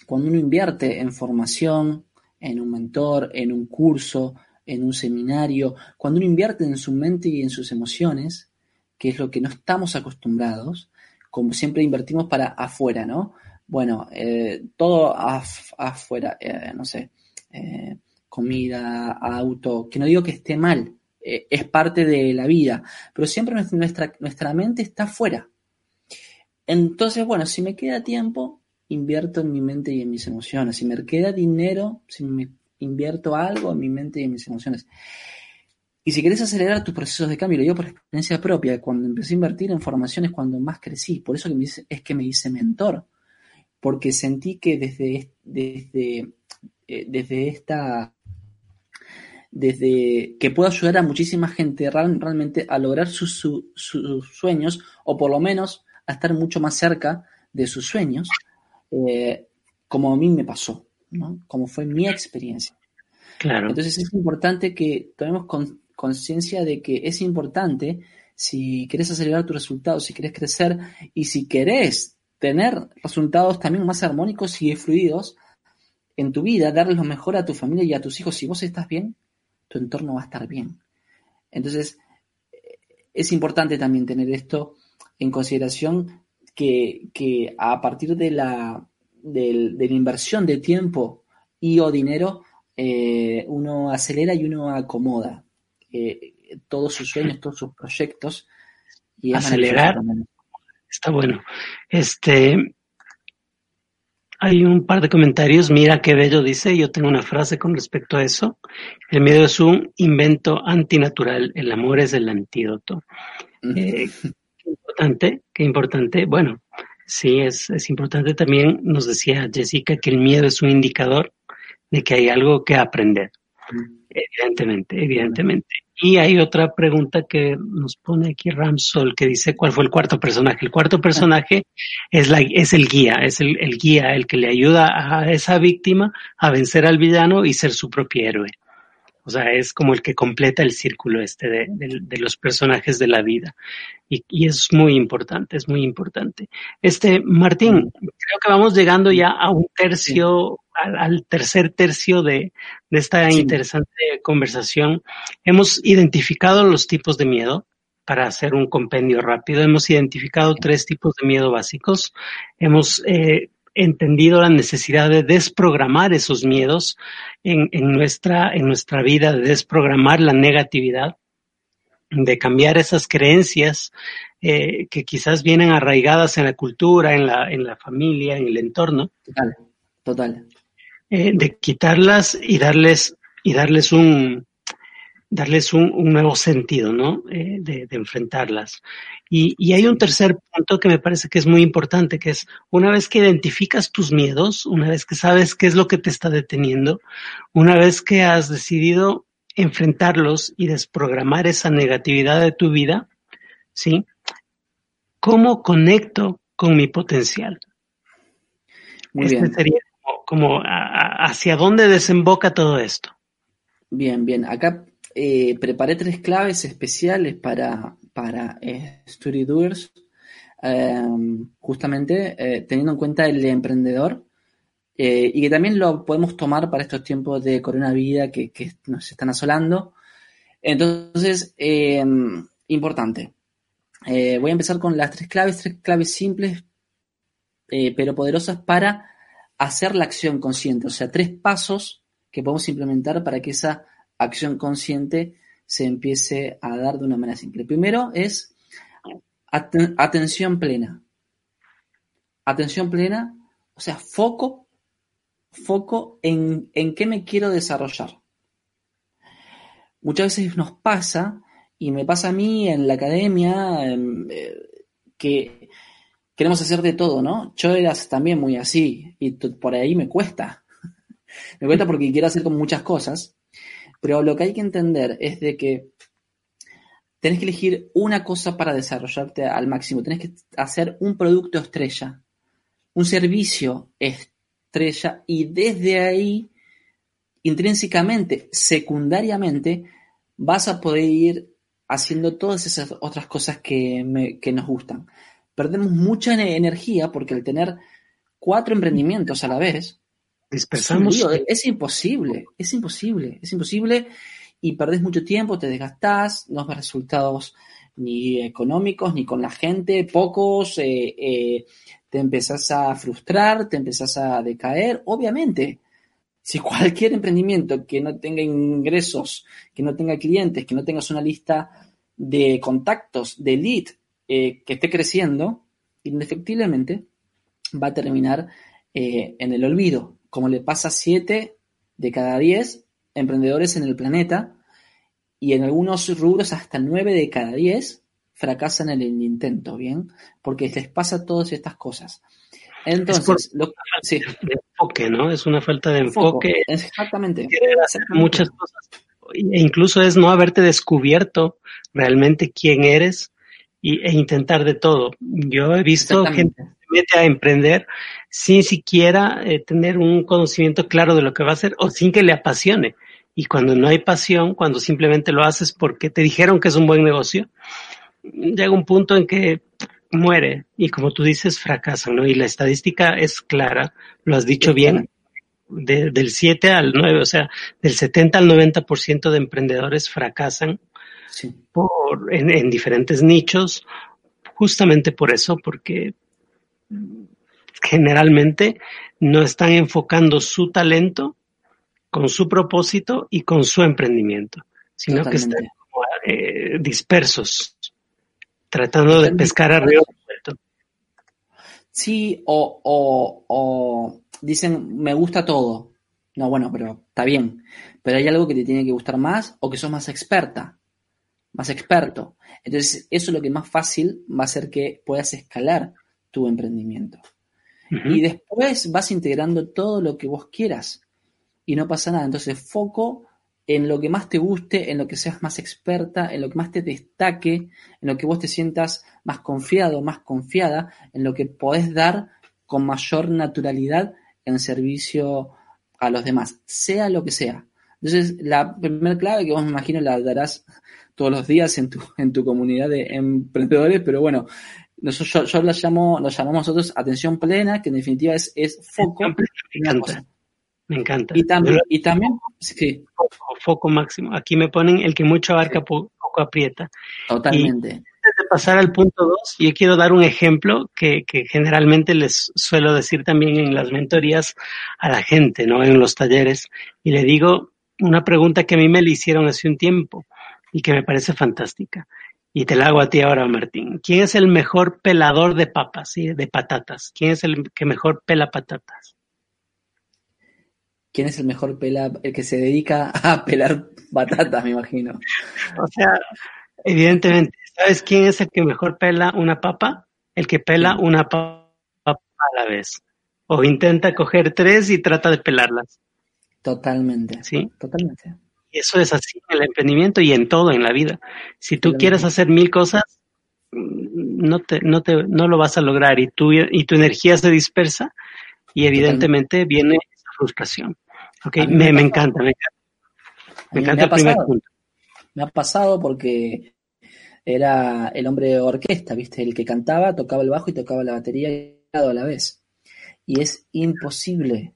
Speaker 3: cuando uno invierte en formación, en un mentor, en un curso, en un seminario, cuando uno invierte en su mente y en sus emociones, que es lo que no estamos acostumbrados, como siempre invertimos para afuera, ¿no? Bueno, eh, todo afuera, eh, no sé, eh, comida, auto, que no digo que esté mal, es parte de la vida, pero siempre nuestra, nuestra mente está afuera. Entonces, bueno, si me queda tiempo, invierto en mi mente y en mis emociones. Si me queda dinero, si me invierto algo en mi mente y en mis emociones. Y si querés acelerar tus procesos de cambio, lo digo por experiencia propia, cuando empecé a invertir en formación es cuando más crecí, por eso que me es que me hice mentor, porque sentí que desde, desde, eh, desde esta desde que puedo ayudar a muchísima gente realmente a lograr sus, sueños o por lo menos a estar mucho más cerca de sus sueños, eh, como a mí me pasó, ¿no? como fue mi experiencia. Claro. Entonces es importante que tomemos conciencia de que es importante si querés acelerar tus resultados, si querés crecer y si querés tener resultados también más armónicos y fluidos en tu vida, darles lo mejor a tu familia y a tus hijos. Si vos estás bien, tu entorno va a estar bien. Entonces, es importante también tener esto en consideración que, a partir de la, de, la inversión de tiempo y o dinero, eh, uno acelera y uno acomoda eh, todos sus sueños, todos sus proyectos.
Speaker 2: Y acelerar está bueno. Este, hay un par de comentarios. Mira qué bello dice. Yo tengo una frase con respecto a eso. El miedo es un invento antinatural. El amor es el antídoto. Eh, qué importante, qué importante. Bueno, sí, es, es importante también. Nos decía Jessica que el miedo es un indicador de que hay algo que aprender. Evidentemente, evidentemente. Y hay otra pregunta que nos pone aquí Ramsol que dice cuál fue el cuarto personaje. El cuarto personaje es, la, es el guía, es el, el guía, el que le ayuda a esa víctima a vencer al villano y ser su propio héroe. O sea, es como el que completa el círculo este de, de, los personajes de la vida. Y, y, es muy importante, es muy importante. Este, Martín, creo que vamos llegando ya a un tercio al, tercer tercio de, esta interesante conversación. Hemos identificado los tipos de miedo para hacer un compendio rápido. Hemos identificado tres tipos de miedo básicos. Hemos eh, entendido la necesidad de desprogramar esos miedos en, nuestra, en nuestra vida, de desprogramar la negatividad, de cambiar esas creencias eh, que quizás vienen arraigadas en la cultura, en la, en la familia, en el entorno.
Speaker 3: Total, total.
Speaker 2: Eh, de quitarlas y darles, y darles un, darles un, nuevo sentido, ¿no? Eh, de, enfrentarlas. Y, y, hay un tercer punto que me parece que es muy importante, que es una vez que identificas tus miedos, una vez que sabes qué es lo que te está deteniendo, una vez que has decidido enfrentarlos y desprogramar esa negatividad de tu vida, ¿sí? ¿Cómo conecto con mi potencial? Muy este bien. sería como hacia dónde desemboca todo esto.
Speaker 3: Bien, bien. Acá eh, preparé tres claves especiales para, para eh, Story Doers, em, justamente eh, teniendo en cuenta el emprendedor y que también lo podemos tomar para estos tiempos de coronavirus que, que nos están asolando. Entonces, em, importante. voy a empezar con las tres claves, tres claves simples pero poderosas para hacer la acción consciente, o sea, tres pasos que podemos implementar para que esa acción consciente se empiece a dar de una manera simple. Primero es atención plena. Atención plena, o sea, foco, foco en, en qué me quiero desarrollar. Muchas veces nos pasa, y me pasa a mí en la academia, em, eh, que queremos hacer de todo, ¿no? Yo era también muy así y por ahí me cuesta. me cuesta porque quiero hacer como muchas cosas, pero lo que hay que entender es de que tenés que elegir una cosa para desarrollarte al máximo, tenés que hacer un producto estrella, un servicio estrella y desde ahí, intrínsecamente, secundariamente, vas a poder ir haciendo todas esas otras cosas que, que nos gustan. Perdemos mucha energía porque al tener cuatro emprendimientos a la vez, dispersamos. Es, imposible, es imposible, es imposible y perdés mucho tiempo, te desgastás, no ves resultados ni económicos ni con la gente, pocos, eh, eh, te empezás a frustrar, te empezás a decaer. Obviamente, si cualquier emprendimiento que no tenga ingresos, que no tenga clientes, que no tengas una lista de contactos, de lead eh, que esté creciendo, indefectiblemente va a terminar eh, en el olvido, como le pasa a 7 de cada 10 emprendedores en el planeta y en algunos rubros hasta 9 de cada 10 fracasan en el intento, ¿bien? Porque les pasa todas estas cosas. Entonces,
Speaker 2: lo, sí. de enfoque, ¿no? Es una falta de enfoque.
Speaker 3: Exactamente.
Speaker 2: hacer muchas cosas. E incluso es no haberte descubierto realmente quién eres y, e intentar de todo. Yo he visto gente mete a emprender sin siquiera eh, tener un conocimiento claro de lo que va a hacer o sin que le apasione. Y cuando no hay pasión, cuando simplemente lo haces porque te dijeron que es un buen negocio, llega un punto en que muere y como tú dices, fracasan, ¿no? Y la estadística es clara, lo has dicho bien, del 7 al 9, o sea, del 70 al 90% de emprendedores fracasan por, en, en diferentes nichos, justamente por eso, porque generalmente no están enfocando su talento con su propósito y con su emprendimiento, sino que están eh, dispersos, tratando de pescar a río
Speaker 3: Sí, o, o, o dicen, me gusta todo. No, bueno, pero está bien. Pero hay algo que te tiene que gustar más o que sos más experta, más experto. Entonces, eso es lo que más fácil va a hacer que puedas escalar tu emprendimiento. Y después vas integrando todo lo que vos quieras y no pasa nada. Entonces, foco en lo que más te guste, en lo que seas más experta, en lo que más te destaque, en lo que vos te sientas más confiado, más confiada, en lo que podés dar con mayor naturalidad en servicio a los demás, sea lo que sea. Entonces, la primera clave que vos me imagino la darás todos los días en tu, en tu comunidad de emprendedores, pero bueno, nosotros, yo, la llamo, lo llamamos nosotros atención plena, que en definitiva es, es foco en
Speaker 2: una cosa. Me encanta.
Speaker 3: Y también, y también sí.
Speaker 2: foco, máximo. Aquí me ponen el que mucho abarca, poco, aprieta.
Speaker 3: Totalmente.
Speaker 2: antes de pasar al punto dos, yo quiero dar un ejemplo que, que generalmente les suelo decir también en las mentorías a la gente, ¿no? En los talleres. Y le digo una pregunta que a mí me le hicieron hace un tiempo y que me parece fantástica. Y te la hago a ti ahora, Martín. ¿Quién es el mejor pelador de papas, y de patatas? ¿Quién es el que mejor pela patatas?
Speaker 3: ¿Quién es el mejor pela, el que se dedica a pelar patatas, me imagino?
Speaker 2: O sea, evidentemente, ¿sabes quién es el que mejor pela una papa? El que pela una papa a la vez. O intenta coger tres y trata de pelarlas.
Speaker 3: Totalmente.
Speaker 2: Sí.
Speaker 3: Totalmente.
Speaker 2: Y eso es así en el emprendimiento y en todo en la vida. Si tú quieres hacer mil cosas, no te, no te, no lo vas a lograr y tu, y tu energía se dispersa y evidentemente viene esa frustración. Okay, me, me, encanta, me encanta. Me encanta el primer punto.
Speaker 3: Me ha pasado porque era el hombre de orquesta, ¿viste? El que cantaba, tocaba el bajo y tocaba la batería a la vez. Y es imposible,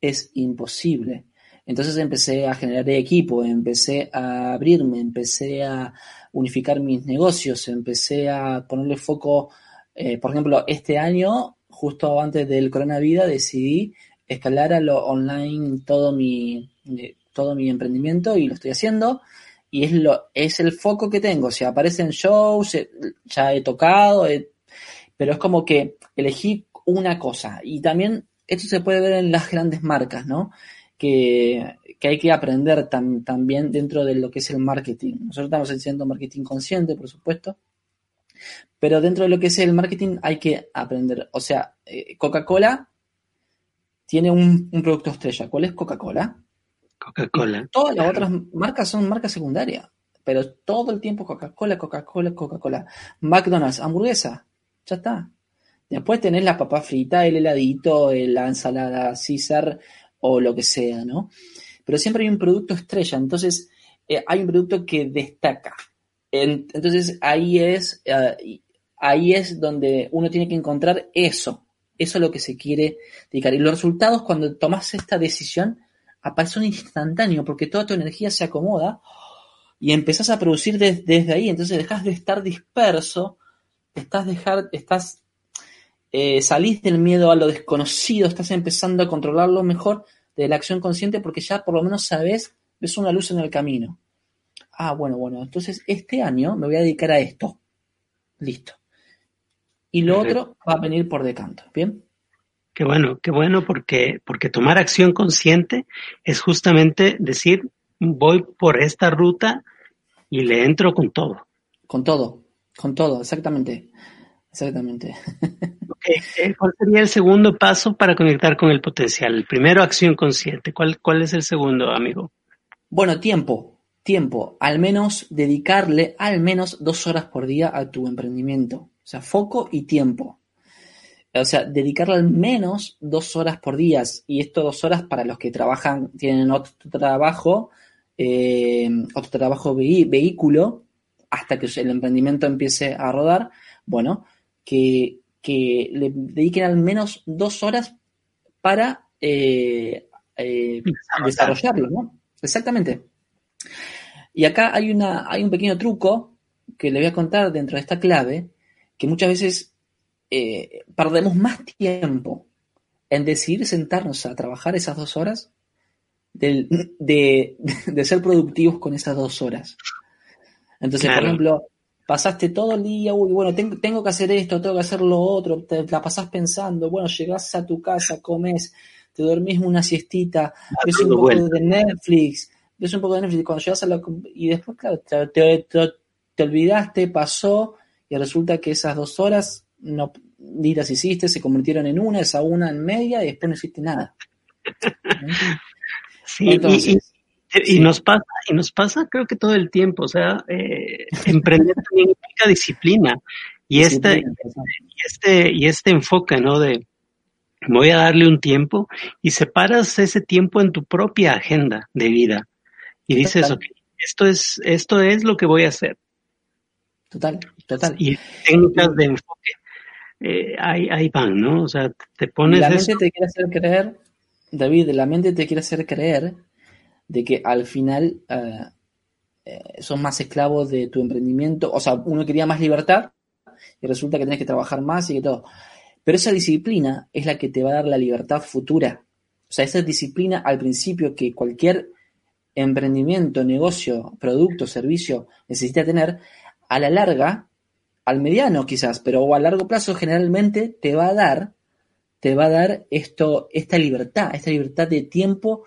Speaker 3: es imposible. Entonces empecé a generar equipo, empecé a abrirme, empecé a unificar mis negocios, empecé a ponerle foco, eh, por ejemplo, este año, justo antes del coronavirus, decidí escalar a lo online todo mi, eh, todo mi emprendimiento y lo estoy haciendo. Y es, lo, es el foco que tengo. Si aparecen shows, eh, ya he tocado, pero es como que elegí una cosa. Y también esto se puede ver en las grandes marcas, ¿no? Que, que hay que aprender también dentro de lo que es el marketing. Nosotros estamos haciendo marketing consciente, por supuesto, pero dentro de lo que es el marketing hay que aprender. O sea, eh, Coca-Cola tiene un, producto estrella. ¿Cuál es Coca-Cola?
Speaker 2: Coca-Cola.
Speaker 3: Todas las otras marcas son marcas secundarias, pero todo el tiempo Coca-Cola, Coca-Cola, Coca-Cola. McDonald's, hamburguesa, ya está. Después tenés la papa frita, el heladito, la ensalada César o lo que sea, ¿no? Pero siempre hay un producto estrella, entonces eh, hay un producto que destaca. entonces ahí es, eh, ahí es donde uno tiene que encontrar eso, eso es lo que se quiere dedicar. Y los resultados, cuando tomas esta decisión, aparecen instantáneos, porque toda tu energía se acomoda y empezás a producir desde ahí. Entonces dejas de estar disperso, estás dejar, estás, eh, salís del miedo a lo desconocido, estás empezando a controlarlo mejor de la acción consciente porque ya por lo menos sabes, ves una luz en el camino. Ah, bueno, bueno, entonces este año me voy a dedicar a esto. Listo y lo otro va a venir por decanto. ¿Bien?
Speaker 2: Qué bueno, qué bueno, porque, porque tomar acción consciente es justamente decir, voy por esta ruta y le entro con todo.
Speaker 3: Con todo, con todo, exactamente. Exactamente.
Speaker 2: Eh, ¿Cuál sería el segundo paso para conectar con el potencial? El primero, acción consciente. ¿Cuál, ¿Cuál es el segundo, amigo?
Speaker 3: Bueno, tiempo. Tiempo. Al menos dedicarle al menos dos horas por día a tu emprendimiento. O sea, foco y tiempo. O sea, dedicarle al menos dos horas por día. Y esto dos horas para los que trabajan, tienen otro trabajo, eh, otro trabajo vehículo, hasta que el emprendimiento empiece a rodar. Bueno, que, le dediquen al menos dos horas para eh, eh, desarrollarlo, ¿no? Exactamente. Y acá hay, una, hay un pequeño truco que le voy a contar dentro de esta clave, que muchas veces eh, perdemos más tiempo en decidir sentarnos a trabajar esas dos horas de, de, ser productivos con esas dos horas. Entonces, por ejemplo, pasaste todo el día, uy, bueno, tengo, tengo, que hacer esto, tengo que hacer lo otro, te la pasás pensando, bueno, llegás a tu casa, comes, te dormís una siestita, ves un poco de Netflix, ves un poco de Netflix, cuando llegas a la... y después, claro, te, te, olvidaste, pasó, y resulta que esas dos horas no ni las hiciste, se convirtieron en una, esa una en media, y después no hiciste nada.
Speaker 2: Sí, Entonces, y nos pasa, y nos pasa creo que todo el tiempo, o sea, eh, emprender también implica disciplina. Y este, y este, y este enfoque, ¿no? De voy a darle un tiempo y separas ese tiempo en tu propia agenda de vida. Y dices, ok, esto es, esto es lo que voy a hacer.
Speaker 3: Total, total.
Speaker 2: Y técnicas de enfoque, eh, ahí, ahí van, ¿no? O sea, te pones.
Speaker 3: La mente te quiere hacer creer, David, la mente te quiere hacer creer de que al final eh, eh, son más esclavos de tu emprendimiento. O sea, uno quería más libertad y resulta que tienes que trabajar más y que todo. Pero esa disciplina es la que te va a dar la libertad futura. O sea, esa disciplina al principio que cualquier emprendimiento, negocio, producto, servicio necesita tener, a la larga, al mediano quizás, pero a largo plazo generalmente te va a dar, te va a dar esto, esta libertad, esta libertad de tiempo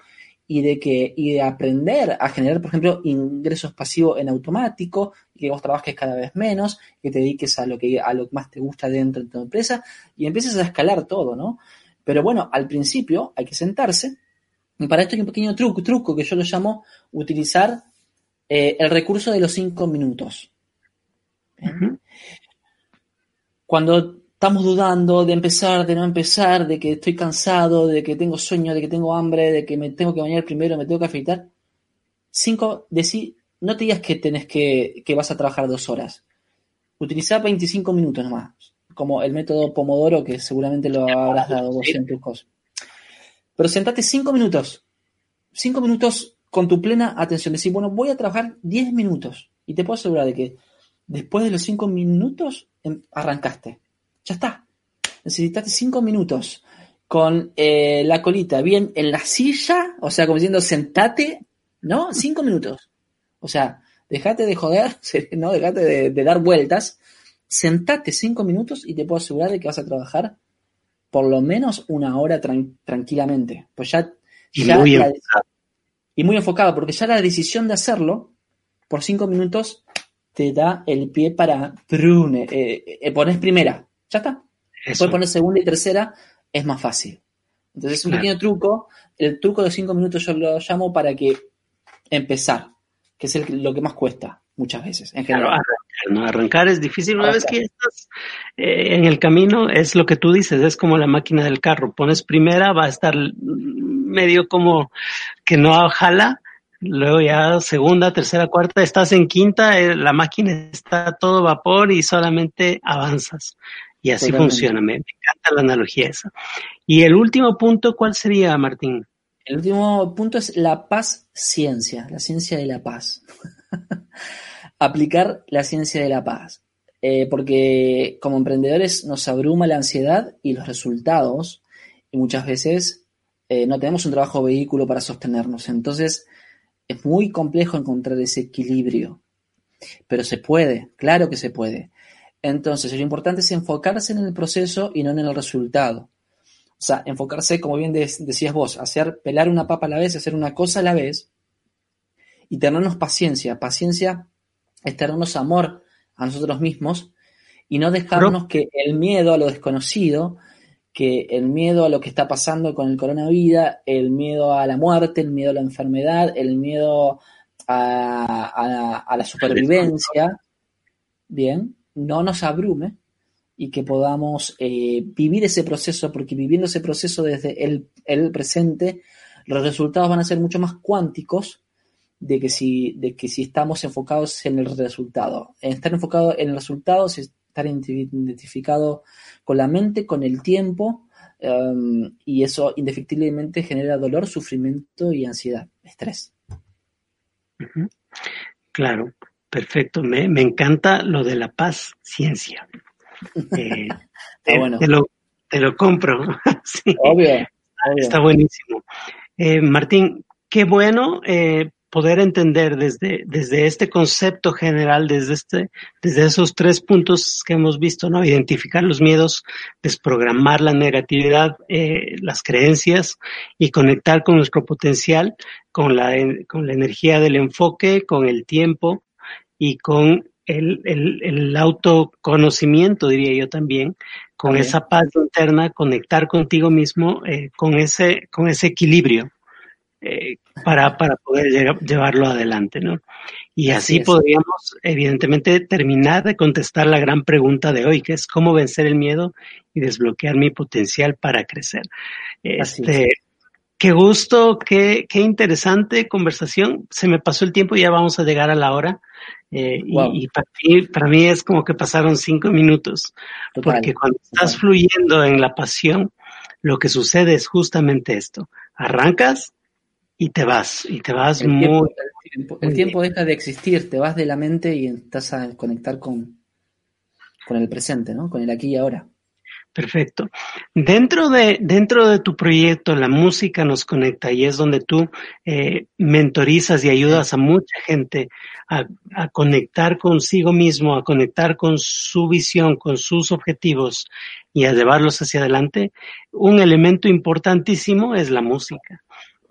Speaker 3: y de que y de aprender a generar, por ejemplo, ingresos pasivos en automático, que vos trabajes cada vez menos, que te dediques a lo que a lo que más te gusta dentro de tu empresa y empieces a escalar todo, ¿no? Pero bueno, al principio hay que sentarse y para esto hay un pequeño truco, truco que yo lo llamo utilizar eh, el recurso de los cinco minutos. Cuando estamos dudando de empezar, de no empezar, de que estoy cansado, de que tengo sueño, de que tengo hambre, de que me tengo que bañar primero, me tengo que afeitar. Cinco, decí, no te digas que tenés que, que vas a trabajar dos horas. Utiliza 25 minutos nomás, como el método Pomodoro que seguramente lo habrás dado vos en tus cosas. Pero sentate cinco minutos, cinco minutos con tu plena atención. Decir, bueno, voy a trabajar 10 minutos y te puedo asegurar de que después de los cinco minutos em, arrancaste ya está. Necesitaste cinco minutos con eh, la colita bien en la silla, o sea, como diciendo, sentate, ¿no? Cinco minutos. O sea, dejate de joder, ¿no? Dejate de, dar vueltas. Sentate cinco minutos y te puedo asegurar de que vas a trabajar por lo menos una hora tranquilamente. Pues ya.
Speaker 2: Y muy enfocado.
Speaker 3: Y muy enfocado, porque ya la decisión de hacerlo por cinco minutos te da el pie para. Prune, eh, eh, pones primera. Ya está. Después poner segunda y tercera es más fácil. Entonces, un pequeño truco. El truco de cinco minutos yo lo llamo para que empezar, que es lo que más cuesta muchas veces. En general.
Speaker 2: arrancar, es difícil. Una vez que estás eh, en el camino, es lo que tú dices, es como la máquina del carro. Pones primera, va a estar medio como que no jala. Luego ya segunda, tercera, cuarta, estás en quinta, eh, la máquina está todo vapor y solamente avanzas. Y así funciona, me, encanta la analogía esa. Y el último punto, ¿cuál sería, Martín?
Speaker 3: El último punto es la paz ciencia, la ciencia de la paz. Aplicar la ciencia de la paz. Eh, porque como emprendedores nos abruma la ansiedad y los resultados, y muchas veces eh, no tenemos un trabajo vehículo para sostenernos. Entonces, es muy complejo encontrar ese equilibrio. Pero se puede, claro que se puede. Entonces, lo importante es enfocarse en el proceso y no en el resultado. O sea, enfocarse, como bien decías vos, hacer pelar una papa a la vez, hacer una cosa a la vez y tenernos paciencia. Paciencia es tenernos amor a nosotros mismos y no dejarnos que el miedo a lo desconocido, que el miedo a lo que está pasando con el coronavirus, el miedo a la muerte, el miedo a la enfermedad, el miedo a, la supervivencia, bien, no nos abrume y que podamos eh, vivir ese proceso, porque viviendo ese proceso desde el, presente, los resultados van a ser mucho más cuánticos de que si, de que si estamos enfocados en el resultado. Estar enfocado en el resultado es estar identificado con la mente, con el tiempo, um, y eso indefectiblemente genera dolor, sufrimiento y ansiedad, estrés.
Speaker 2: Claro, perfecto. Me, me, encanta lo de la paz ciencia. Eh, te, bueno. te, lo, te, lo, compro. sí.
Speaker 3: obvio, obvio,
Speaker 2: Está buenísimo. Eh, Martín, qué bueno eh, poder entender desde, desde este concepto general, desde, este, desde esos tres puntos que hemos visto, ¿no? Identificar los miedos, desprogramar la negatividad, eh, las creencias y conectar con nuestro potencial, con la, con la energía del enfoque, con el tiempo y con el, el, el autoconocimiento, diría yo también, con esa paz interna, conectar contigo mismo, eh, con ese, con ese equilibrio eh, para, para poder llevarlo adelante, ¿no? Y así, así podríamos, evidentemente, terminar de contestar la gran pregunta de hoy, que es cómo vencer el miedo y desbloquear mi potencial para crecer. Este, qué gusto, qué, qué interesante conversación. Se me pasó el tiempo y ya vamos a llegar a la hora. Eh, wow. y, y para, mí, para mí es como que pasaron cinco minutos, Total. porque cuando estás fluyendo en la pasión, lo que sucede es justamente esto. Arrancas y te vas, y te vas
Speaker 3: el
Speaker 2: muy...
Speaker 3: Tiempo, el tiempo, el tiempo deja de existir, te vas de la mente y estás a conectar con, con el presente, ¿no? Con el aquí y ahora.
Speaker 2: Perfecto. Dentro de, dentro de tu proyecto, la música nos conecta y es donde tú eh, mentorizas y ayudas a mucha gente a, a, conectar consigo mismo, a conectar con su visión, con sus objetivos y a llevarlos hacia adelante. Un elemento importantísimo es la música.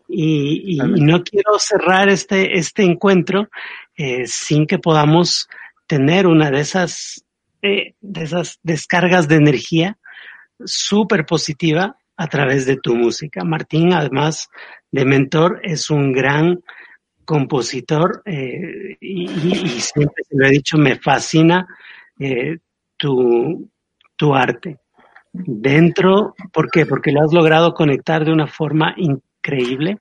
Speaker 2: Y, y, y no quiero cerrar este, este encuentro eh, sin que podamos tener una de esas, de esas descargas de energía súper positiva a través de tu música. Martín, además de mentor, es un gran compositor eh, y, y, siempre se lo he dicho, me fascina eh, tu, tu arte. Dentro, ¿por qué? Porque lo has logrado conectar de una forma increíble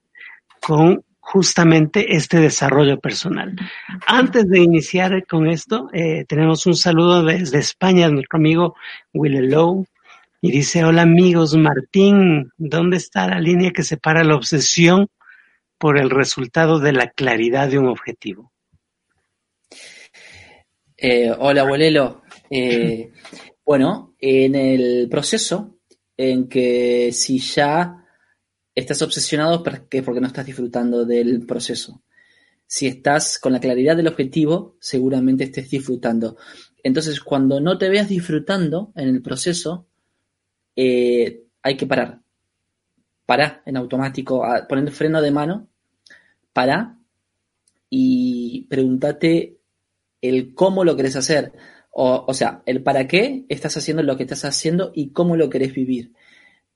Speaker 2: con justamente este desarrollo personal. Antes de iniciar con esto, eh, tenemos un saludo desde España de nuestro amigo Will Lowe, y dice, hola amigos, Martín, ¿dónde está la línea que separa la obsesión por el resultado de la claridad de un objetivo?
Speaker 3: Eh, hola, abuelelo. Eh, bueno, en el proceso en que si ya estás obsesionado es porque no estás disfrutando del proceso. Si estás con la claridad del objetivo, seguramente estés disfrutando. Entonces, cuando no te veas disfrutando en el proceso, eh, hay que parar. Para en automático, poniendo freno de mano, para y pregúntate el cómo lo querés hacer. O, o, sea, el para qué estás haciendo lo que estás haciendo y cómo lo querés vivir.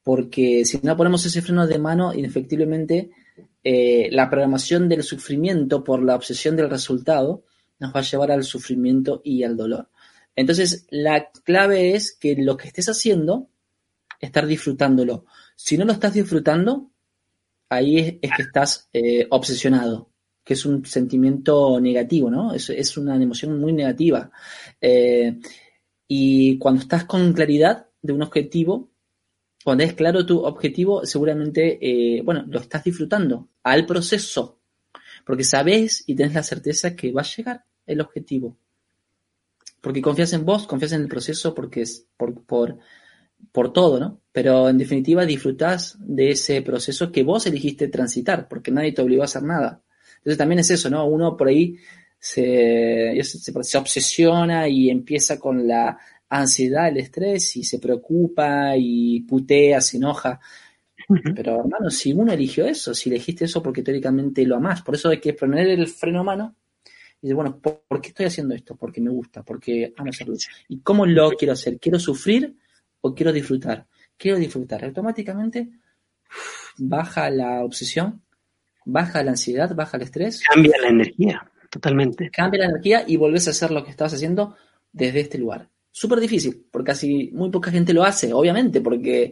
Speaker 3: Porque si no ponemos ese freno de mano, indefectiblemente eh, la programación del sufrimiento por la obsesión del resultado nos va a llevar al sufrimiento y al dolor. Entonces, la clave es que lo que estés haciendo estar disfrutándolo. Si no lo estás disfrutando, ahí es, que estás eh, obsesionado, que es un sentimiento negativo, ¿no? Es, es una emoción muy negativa. Eh, y cuando estás con claridad de un objetivo, cuando es claro tu objetivo, seguramente, eh, bueno, lo estás disfrutando al proceso, porque sabes y tienes la certeza que va a llegar el objetivo. Porque confías en vos, confías en el proceso, porque es por, por por todo, ¿no? Pero en definitiva disfrutás de ese proceso que vos elegiste transitar, porque nadie te obligó a hacer nada. Entonces también es eso, ¿no? Uno por ahí se, se obsesiona y empieza con la ansiedad, el estrés y se preocupa y putea, se enoja. Pero hermano, si uno eligió eso, si elegiste eso porque teóricamente lo amás, por eso hay que poner el freno a mano Y dice, bueno, ¿por, qué estoy haciendo esto? Porque me gusta, porque amo hacerlo. ¿Y cómo lo quiero hacer? ¿Quiero sufrir o quiero disfrutar? Quiero disfrutar. Automáticamente baja la obsesión, baja la ansiedad, baja el estrés.
Speaker 2: Cambia la energía, totalmente.
Speaker 3: Cambia la energía y volvés a hacer lo que estabas haciendo desde este lugar. Súper difícil, porque casi muy poca gente lo hace, obviamente, porque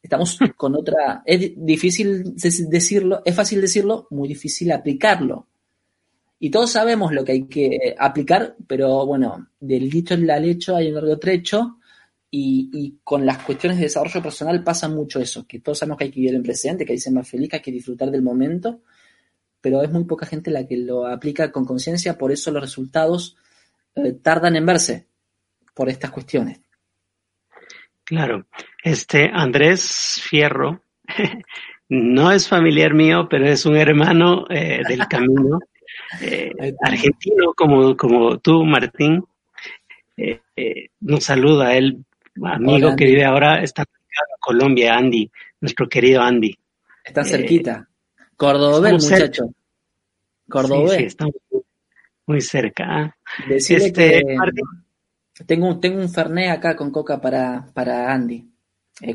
Speaker 3: estamos con otra... Es difícil decirlo, es fácil decirlo, muy difícil aplicarlo. Y todos sabemos lo que hay que aplicar, pero bueno, del dicho al hecho hay un largo trecho y, con las cuestiones de desarrollo personal pasa mucho eso, que todos sabemos que hay que vivir en presente, que hay que ser más feliz, que hay que disfrutar del momento, pero es muy poca gente la que lo aplica con conciencia, por eso los resultados eh, tardan en verse por estas cuestiones.
Speaker 2: Claro, este Andrés Fierro no es familiar mío, pero es un hermano eh, del camino. Eh, argentino como, como tú, Martín, eh, nos saluda, él, amigo que vive ahora, está en Colombia, Andy, nuestro querido Andy.
Speaker 3: Está cerquita. Córdoba, muchacho. Córdoba.
Speaker 2: Sí, estamos muy cerca.
Speaker 3: Decirle este, que tengo, tengo un Fernet acá con coca para, para Andy.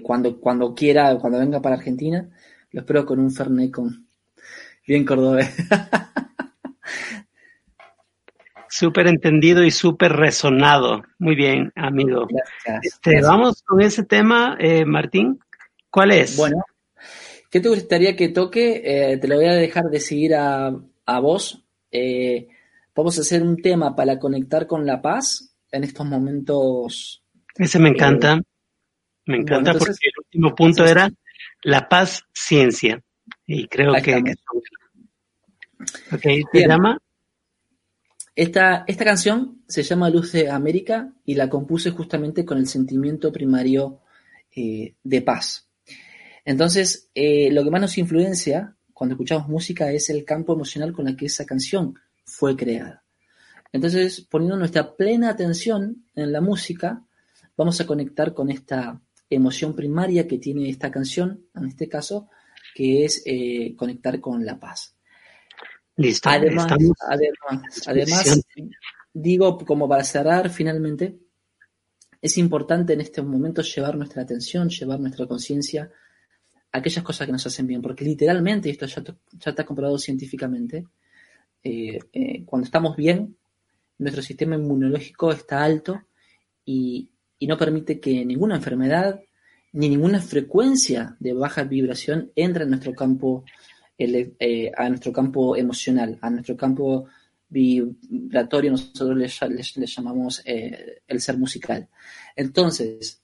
Speaker 3: cuando, cuando quiera, cuando venga para Argentina, lo espero con un Fernet con bien cordobés.
Speaker 2: Súper entendido y súper resonado. Muy bien, amigo. Este, vamos con ese tema, eh, Martín. ¿Cuál es?
Speaker 3: Bueno, ¿qué te gustaría que toque? Eh, te lo voy a dejar decidir a, a vos. Eh, vamos a hacer un tema para conectar con la paz en estos momentos.
Speaker 2: Ese me encanta. me encanta porque el último punto era la paz ciencia. Y creo que... Ok, ¿te llama?
Speaker 3: Esta, esta canción se llama Luz de América y la compuse justamente con el sentimiento primario eh, de paz. Entonces, eh, lo que más nos influencia cuando escuchamos música es el campo emocional con el que esa canción fue creada. Entonces, poniendo nuestra plena atención en la música, vamos a conectar con esta emoción primaria que tiene esta canción, en este caso, que es eh, conectar con la paz.
Speaker 2: Listo.
Speaker 3: Además, además, digo, como para cerrar finalmente, es importante en este momento llevar nuestra atención, llevar nuestra conciencia a aquellas cosas que nos hacen bien, porque literalmente, esto ya, ya está comprobado científicamente, eh, eh, cuando estamos bien, nuestro sistema inmunológico está alto y, y no permite que ninguna enfermedad ni ninguna frecuencia de baja vibración entre en nuestro campo eh, a nuestro campo emocional, a nuestro campo vibratorio, nosotros le, llamamos eh, el ser musical. Entonces,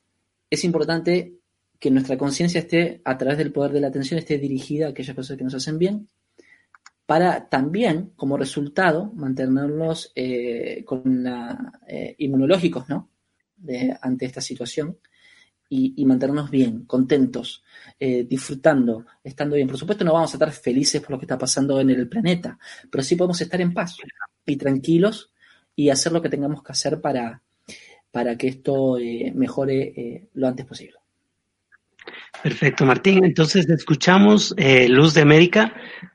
Speaker 3: es importante que nuestra conciencia esté, a través del poder de la atención, esté dirigida a aquellas cosas que nos hacen bien, para también, como resultado, mantenernos eh, con inmunológicos, ¿no? ante esta situación y, mantenernos bien, contentos, eh, disfrutando, estando bien. Por supuesto no vamos a estar felices por lo que está pasando en el planeta, pero sí podemos estar en paz y tranquilos y hacer lo que tengamos que hacer para, para que esto eh, mejore eh, lo antes posible.
Speaker 2: Perfecto, Martín. Entonces escuchamos Luz de América,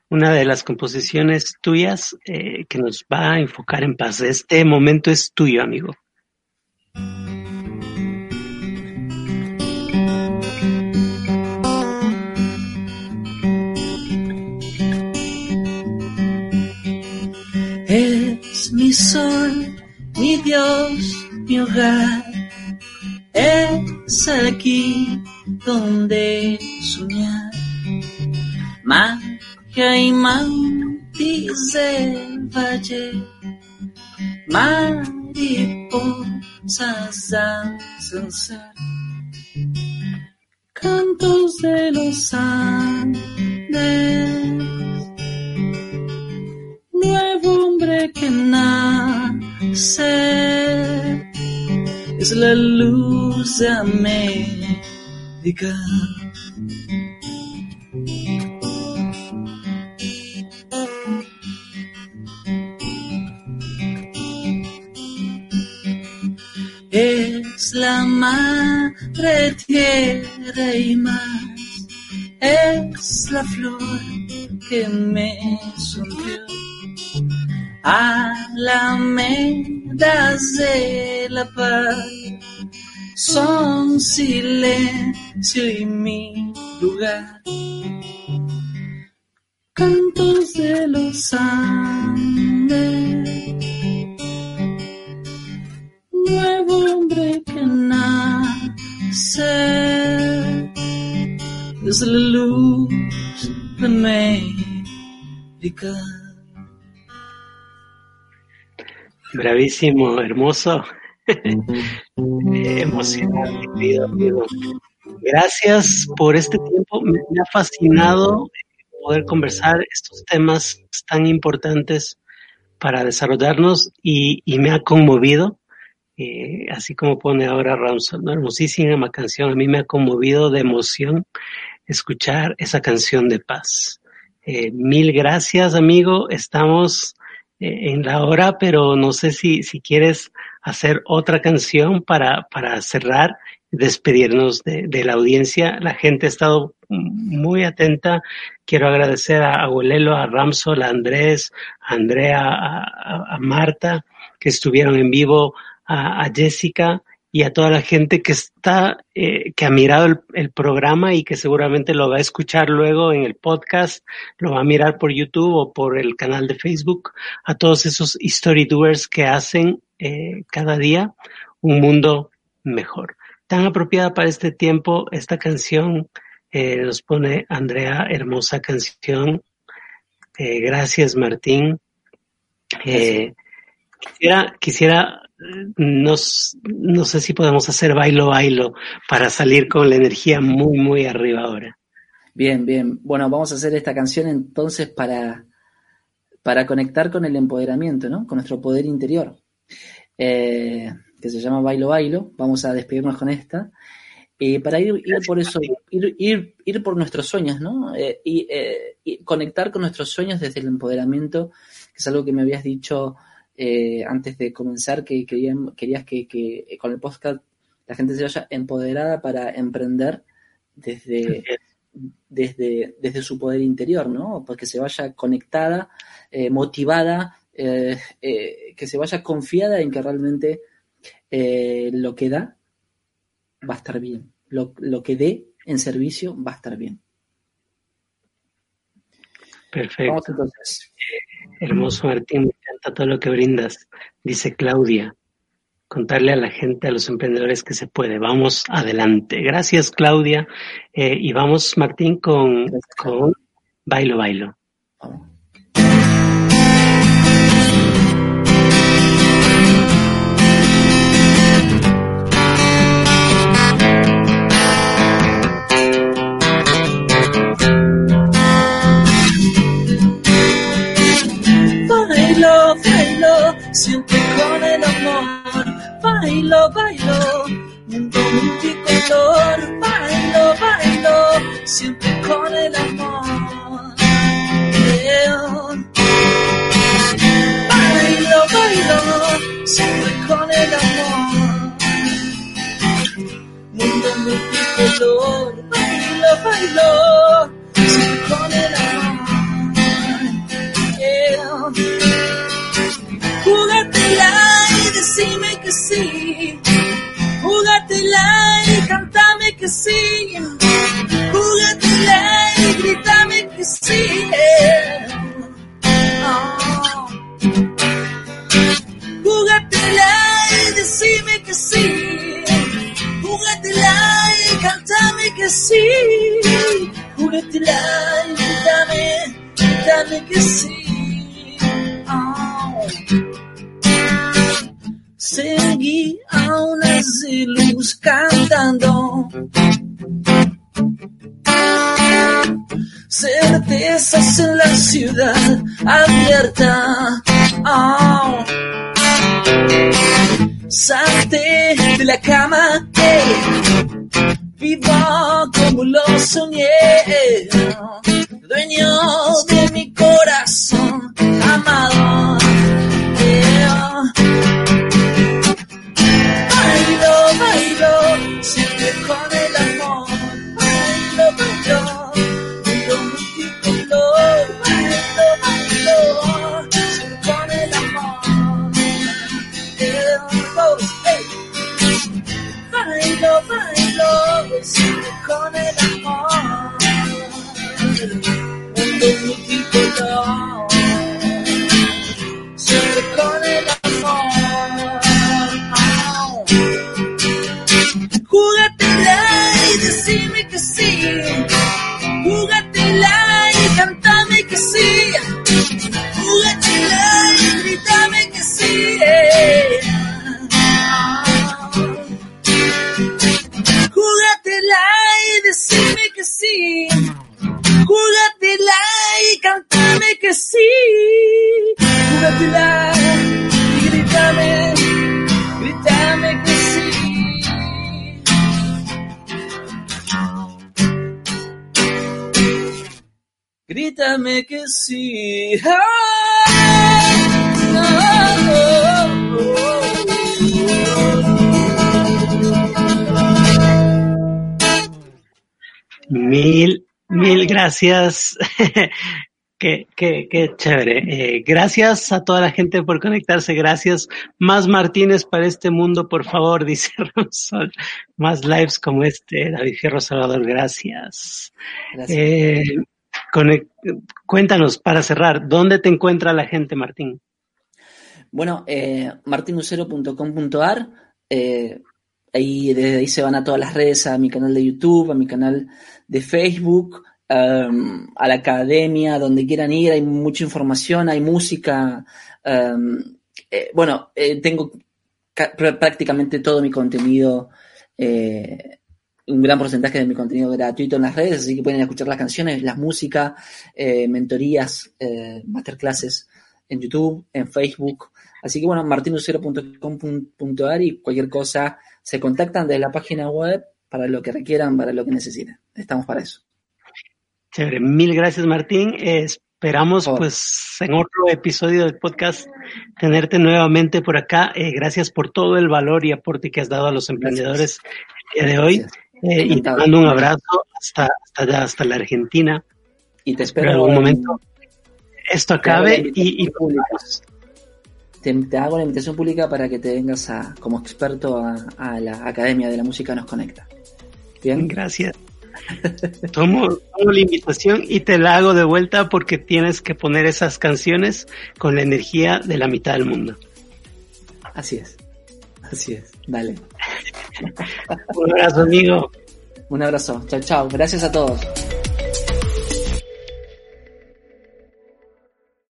Speaker 2: una de las composiciones tuyas que nos va a enfocar en paz. Este momento es tuyo, amigo.
Speaker 4: mi sol, mi Dios, mi hogar. Es aquí donde soñar. Magia y mantis del valle. Mariposas ser. Cantos de los Andes nuevo hombre que nace es la luz de América. Es la madre tierra y más, es la flor que me sonrió.
Speaker 3: Alamedas de la paz son silencio y mi lugar. Cantos de los Andes, nuevo hombre que nace desde la luz de América.
Speaker 2: Bravísimo, hermoso. Emocionante, querido amigo. Gracias por este tiempo. Me, ha fascinado poder conversar estos temas tan importantes para desarrollarnos y, me ha conmovido, eh, así como pone ahora Ramson, una hermosísima canción, a mí me ha conmovido de emoción escuchar esa canción de paz. Eh, mil gracias, amigo. Estamos eh, en la hora, pero no sé si, si quieres hacer otra canción para, para cerrar, despedirnos de, de la audiencia. La gente ha estado muy atenta. Quiero agradecer a Abuelelo, a Ramsol, a Andrés, a Andrea, a, Marta, que estuvieron en vivo, a, a, Jessica y a toda la gente que está, eh, que ha mirado el, el, programa y que seguramente lo va a escuchar luego en el podcast, lo va a mirar por YouTube o por el canal de Facebook, a todos esos story doers que hacen eh, cada día un mundo mejor. Tan apropiada para este tiempo esta canción eh, nos pone Andrea, hermosa canción. Eh, gracias, Martín. Eh, quisiera, quisiera, nos, no sé si podemos hacer bailo, bailo para salir con la energía muy, muy arriba ahora.
Speaker 5: Bien, bien. Bueno, vamos a hacer esta canción entonces para, para conectar con el empoderamiento, ¿no? Con nuestro poder interior, eh, que se llama Bailo, Bailo. Vamos a despedirnos con esta. Eh, para ir, ir, por eso, ir, ir, ir por nuestros sueños, ¿no? Eh, y, eh, y, conectar con nuestros sueños desde el empoderamiento, que es algo que me habías dicho eh, antes de comenzar, que querían, querías que, que, con el podcast la gente se vaya empoderada para emprender desde, desde, desde su poder interior, ¿no? Porque se vaya conectada, motivada, que se vaya confiada en que realmente lo que da va a estar bien. Lo, lo, que dé en servicio va a estar bien.
Speaker 2: Perfecto. Vamos entonces. Eh, hermoso Martín, me encanta todo lo que brindas. Dice Claudia, contarle a la gente, a los emprendedores que se puede. Vamos adelante. Gracias Claudia. Eh, y vamos Martín con, Gracias, con Bailo Bailo. Vamos.
Speaker 3: Bailo, bailo, mundo multicolor. Bailo, bailo, siempre con el amor. Yeah. Bailo, bailo, siempre con el amor. Mundo multicolor. Bailo, bailo, siempre con el amor. Yeah. Cantame que sí. Ciudad abierta. Oh. Salte de la cama, eh. vivo como lo soñé.
Speaker 4: Grítame que sí.
Speaker 2: Mil, mil gracias. qué, qué, qué chévere. Eh, gracias a toda la gente por conectarse. Gracias. Más Martínez para este mundo, por favor, dice Ronsol. Más lives como este, David Fierro Salvador. Gracias.
Speaker 3: Gracias.
Speaker 2: Eh, cuéntanos, para cerrar, ¿dónde te encuentra la gente, Martín?
Speaker 3: Bueno, eh, martinucero.com.ar, eh, ahí desde ahí se van a todas las redes, a mi canal de YouTube, a mi canal de Facebook, a la academia, donde quieran ir, hay mucha información, hay música. um, eh, bueno, eh, tengo ca- pr- prácticamente todo mi contenido, eh, un gran porcentaje de mi contenido gratuito en las redes, así que pueden escuchar las canciones, la música, eh, mentorías, eh, masterclasses en YouTube, en Facebook. Así que bueno, martinucero.com.ar y cualquier cosa se contactan desde la página web para lo que requieran, para lo que necesiten. Estamos para eso.
Speaker 2: Chévere, mil gracias Martín. Eh, esperamos pues en otro episodio del podcast tenerte nuevamente por acá. Eh, gracias por todo el valor y aporte que has dado a los emprendedores el día de hoy.
Speaker 3: Gracias.
Speaker 2: Eh, y te mando un abrazo hasta, hasta allá, hasta la Argentina.
Speaker 3: Y te
Speaker 2: Espero en algún
Speaker 3: en-
Speaker 2: momento esto acabe y, y.
Speaker 3: Te, te hago la invitación pública para que te vengas a, como experto a, a la Academia de la Música Nos Conecta. Bien,
Speaker 2: gracias. Tomo, tomo la invitación y te la hago de vuelta porque tienes que poner esas canciones con la energía de la mitad del mundo.
Speaker 3: así es. Así es. Dale.
Speaker 2: Un abrazo, amigo.
Speaker 3: Un abrazo. Chao, chao. Gracias a todos.